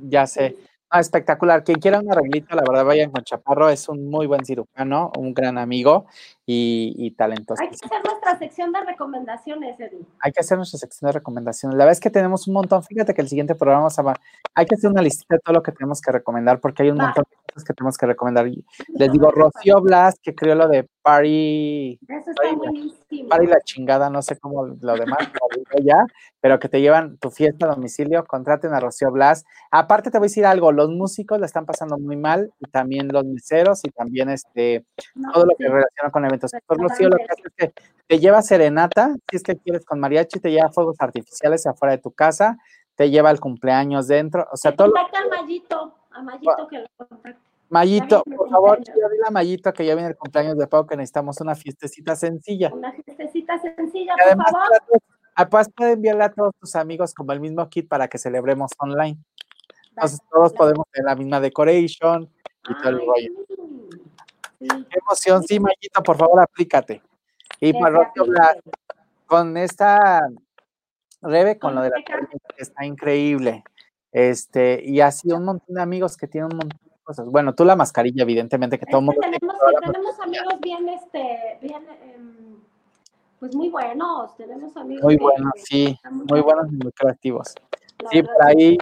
Ya sé. Ah, espectacular. Quien quiera una arreglito, la verdad, vayan con Chaparro. Es un muy buen cirujano, un gran amigo y, talentoso. Hay que hacer nuestra sección de recomendaciones, Eddie. Hay que hacer nuestra sección de recomendaciones. La verdad es que tenemos un montón. Fíjate que el siguiente programa vamos a... Hay que hacer una listita de todo lo que tenemos que recomendar porque hay un montón de cosas que tenemos que recomendar. Les digo, Rocío Blas, que creó lo de Party. Eso está buenísimo. Party la chingada, no sé cómo lo demás, ya, pero que te llevan tu fiesta a domicilio, contraten a Rocío Blas. Aparte te voy a decir algo, los músicos la están pasando muy mal y también los miseros y también este todo lo que relaciona con eventos. Rocío lo que hace es que te lleva serenata, si es que quieres con mariachi, te lleva fuegos artificiales afuera de tu casa, te lleva el cumpleaños dentro, o sea, todo. Lo... Mayito, a Mayito que lo Mayito, por favor, dile a Mayito que ya viene el cumpleaños de Pau, que necesitamos una fiestecita sencilla. Una fiestecita sencilla, por favor. Además, puede enviarle a todos tus amigos como el mismo kit para que celebremos online. Entonces, todos podemos tener la misma decoration y todo el rollo. Qué emoción, sí, Mayito, por favor, aplícate. Y para con esta Rebe, con lo de la que está increíble. Este, y así un montón de amigos que tienen un montón bueno, tú la mascarilla, evidentemente, que todo mundo. Tenemos, tenemos amigos bien, este, bien, em, pues muy buenos, tenemos amigos. Muy buenos, sí, muy, buenos y muy creativos. sí, por ahí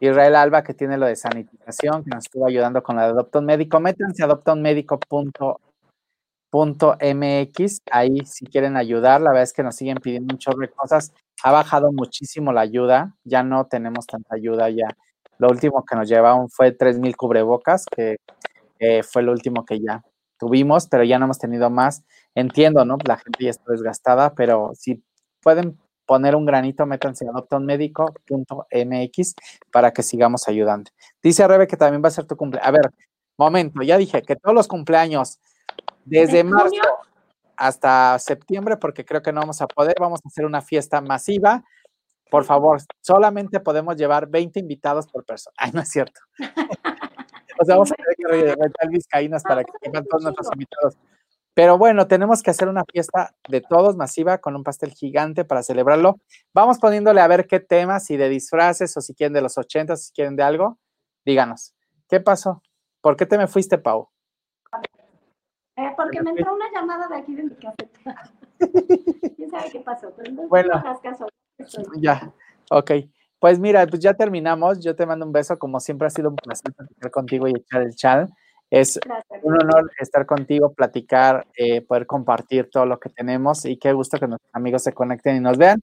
Israel Alba, que tiene lo de sanitización, que nos estuvo ayudando con la de Adopta un Médico. Métanse a adoptaunmédico.mx, ahí si quieren ayudar, la verdad es que nos siguen pidiendo un chorro de cosas. Ha bajado muchísimo la ayuda, ya no tenemos tanta ayuda ya lo último que nos llevaron fue 3.000 cubrebocas, que eh, fue lo último que ya tuvimos, pero ya no hemos tenido más. Entiendo, ¿no? La gente ya está desgastada, pero si pueden poner un granito, métanse a adoptaunmedico.mx para que sigamos ayudando. Dice Rebe que también va a ser tu cumpleaños. A ver, momento, ya dije que todos los cumpleaños, desde marzo hasta septiembre, porque creo que no vamos a poder, vamos a hacer una fiesta masiva por favor, solamente podemos llevar 20 invitados por persona. Ay, no es cierto. o sea, vamos a tener que rentar vizcaínas para que tengan todos nuestros invitados. Pero bueno, tenemos que hacer una fiesta de todos masiva con un pastel gigante para celebrarlo. Vamos poniéndole a ver qué temas, si de disfraces o si quieren de los 80, si quieren de algo. Díganos, ¿qué pasó? ¿Por qué te me fuiste, Pau? Eh, porque me entró una llamada de aquí de mi casa. ¿Quién sabe qué pasó? Pero no bueno, caso. Ya, ok. Pues mira, pues ya terminamos. Yo te mando un beso. Como siempre ha sido un placer platicar contigo y echar el chat. Es un honor estar contigo, platicar, eh, poder compartir todo lo que tenemos y qué gusto que nuestros amigos se conecten y nos vean.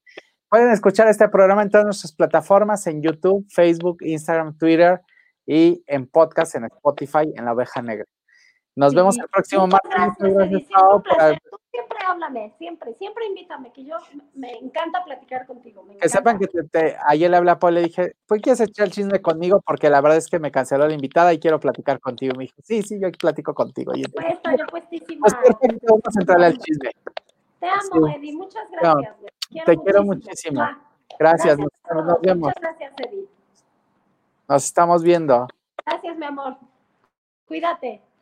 Pueden escuchar este programa en todas nuestras plataformas, en YouTube, Facebook, Instagram, Twitter y en podcast, en Spotify, en La Oveja Negra. Nos vemos el próximo martes. Gracias, gracias siempre háblame, siempre, siempre invítame, que yo me encanta platicar contigo. que sepan que te, ayer le hablé a Paul, le dije, ¿por qué quieres echar el chisme conmigo? Porque la verdad es que me canceló la invitada y quiero platicar contigo. Me dijo, sí, sí, yo platico contigo. Y pues, yo puestísima. Pues perfecto, vamos a entrarle al chisme. Te amo, Eddie, muchas gracias. te quiero muchísimo. Gracias, nos, nos, vemos. Muchas gracias, Eddie. Nos estamos viendo. Gracias, mi amor. Cuídate.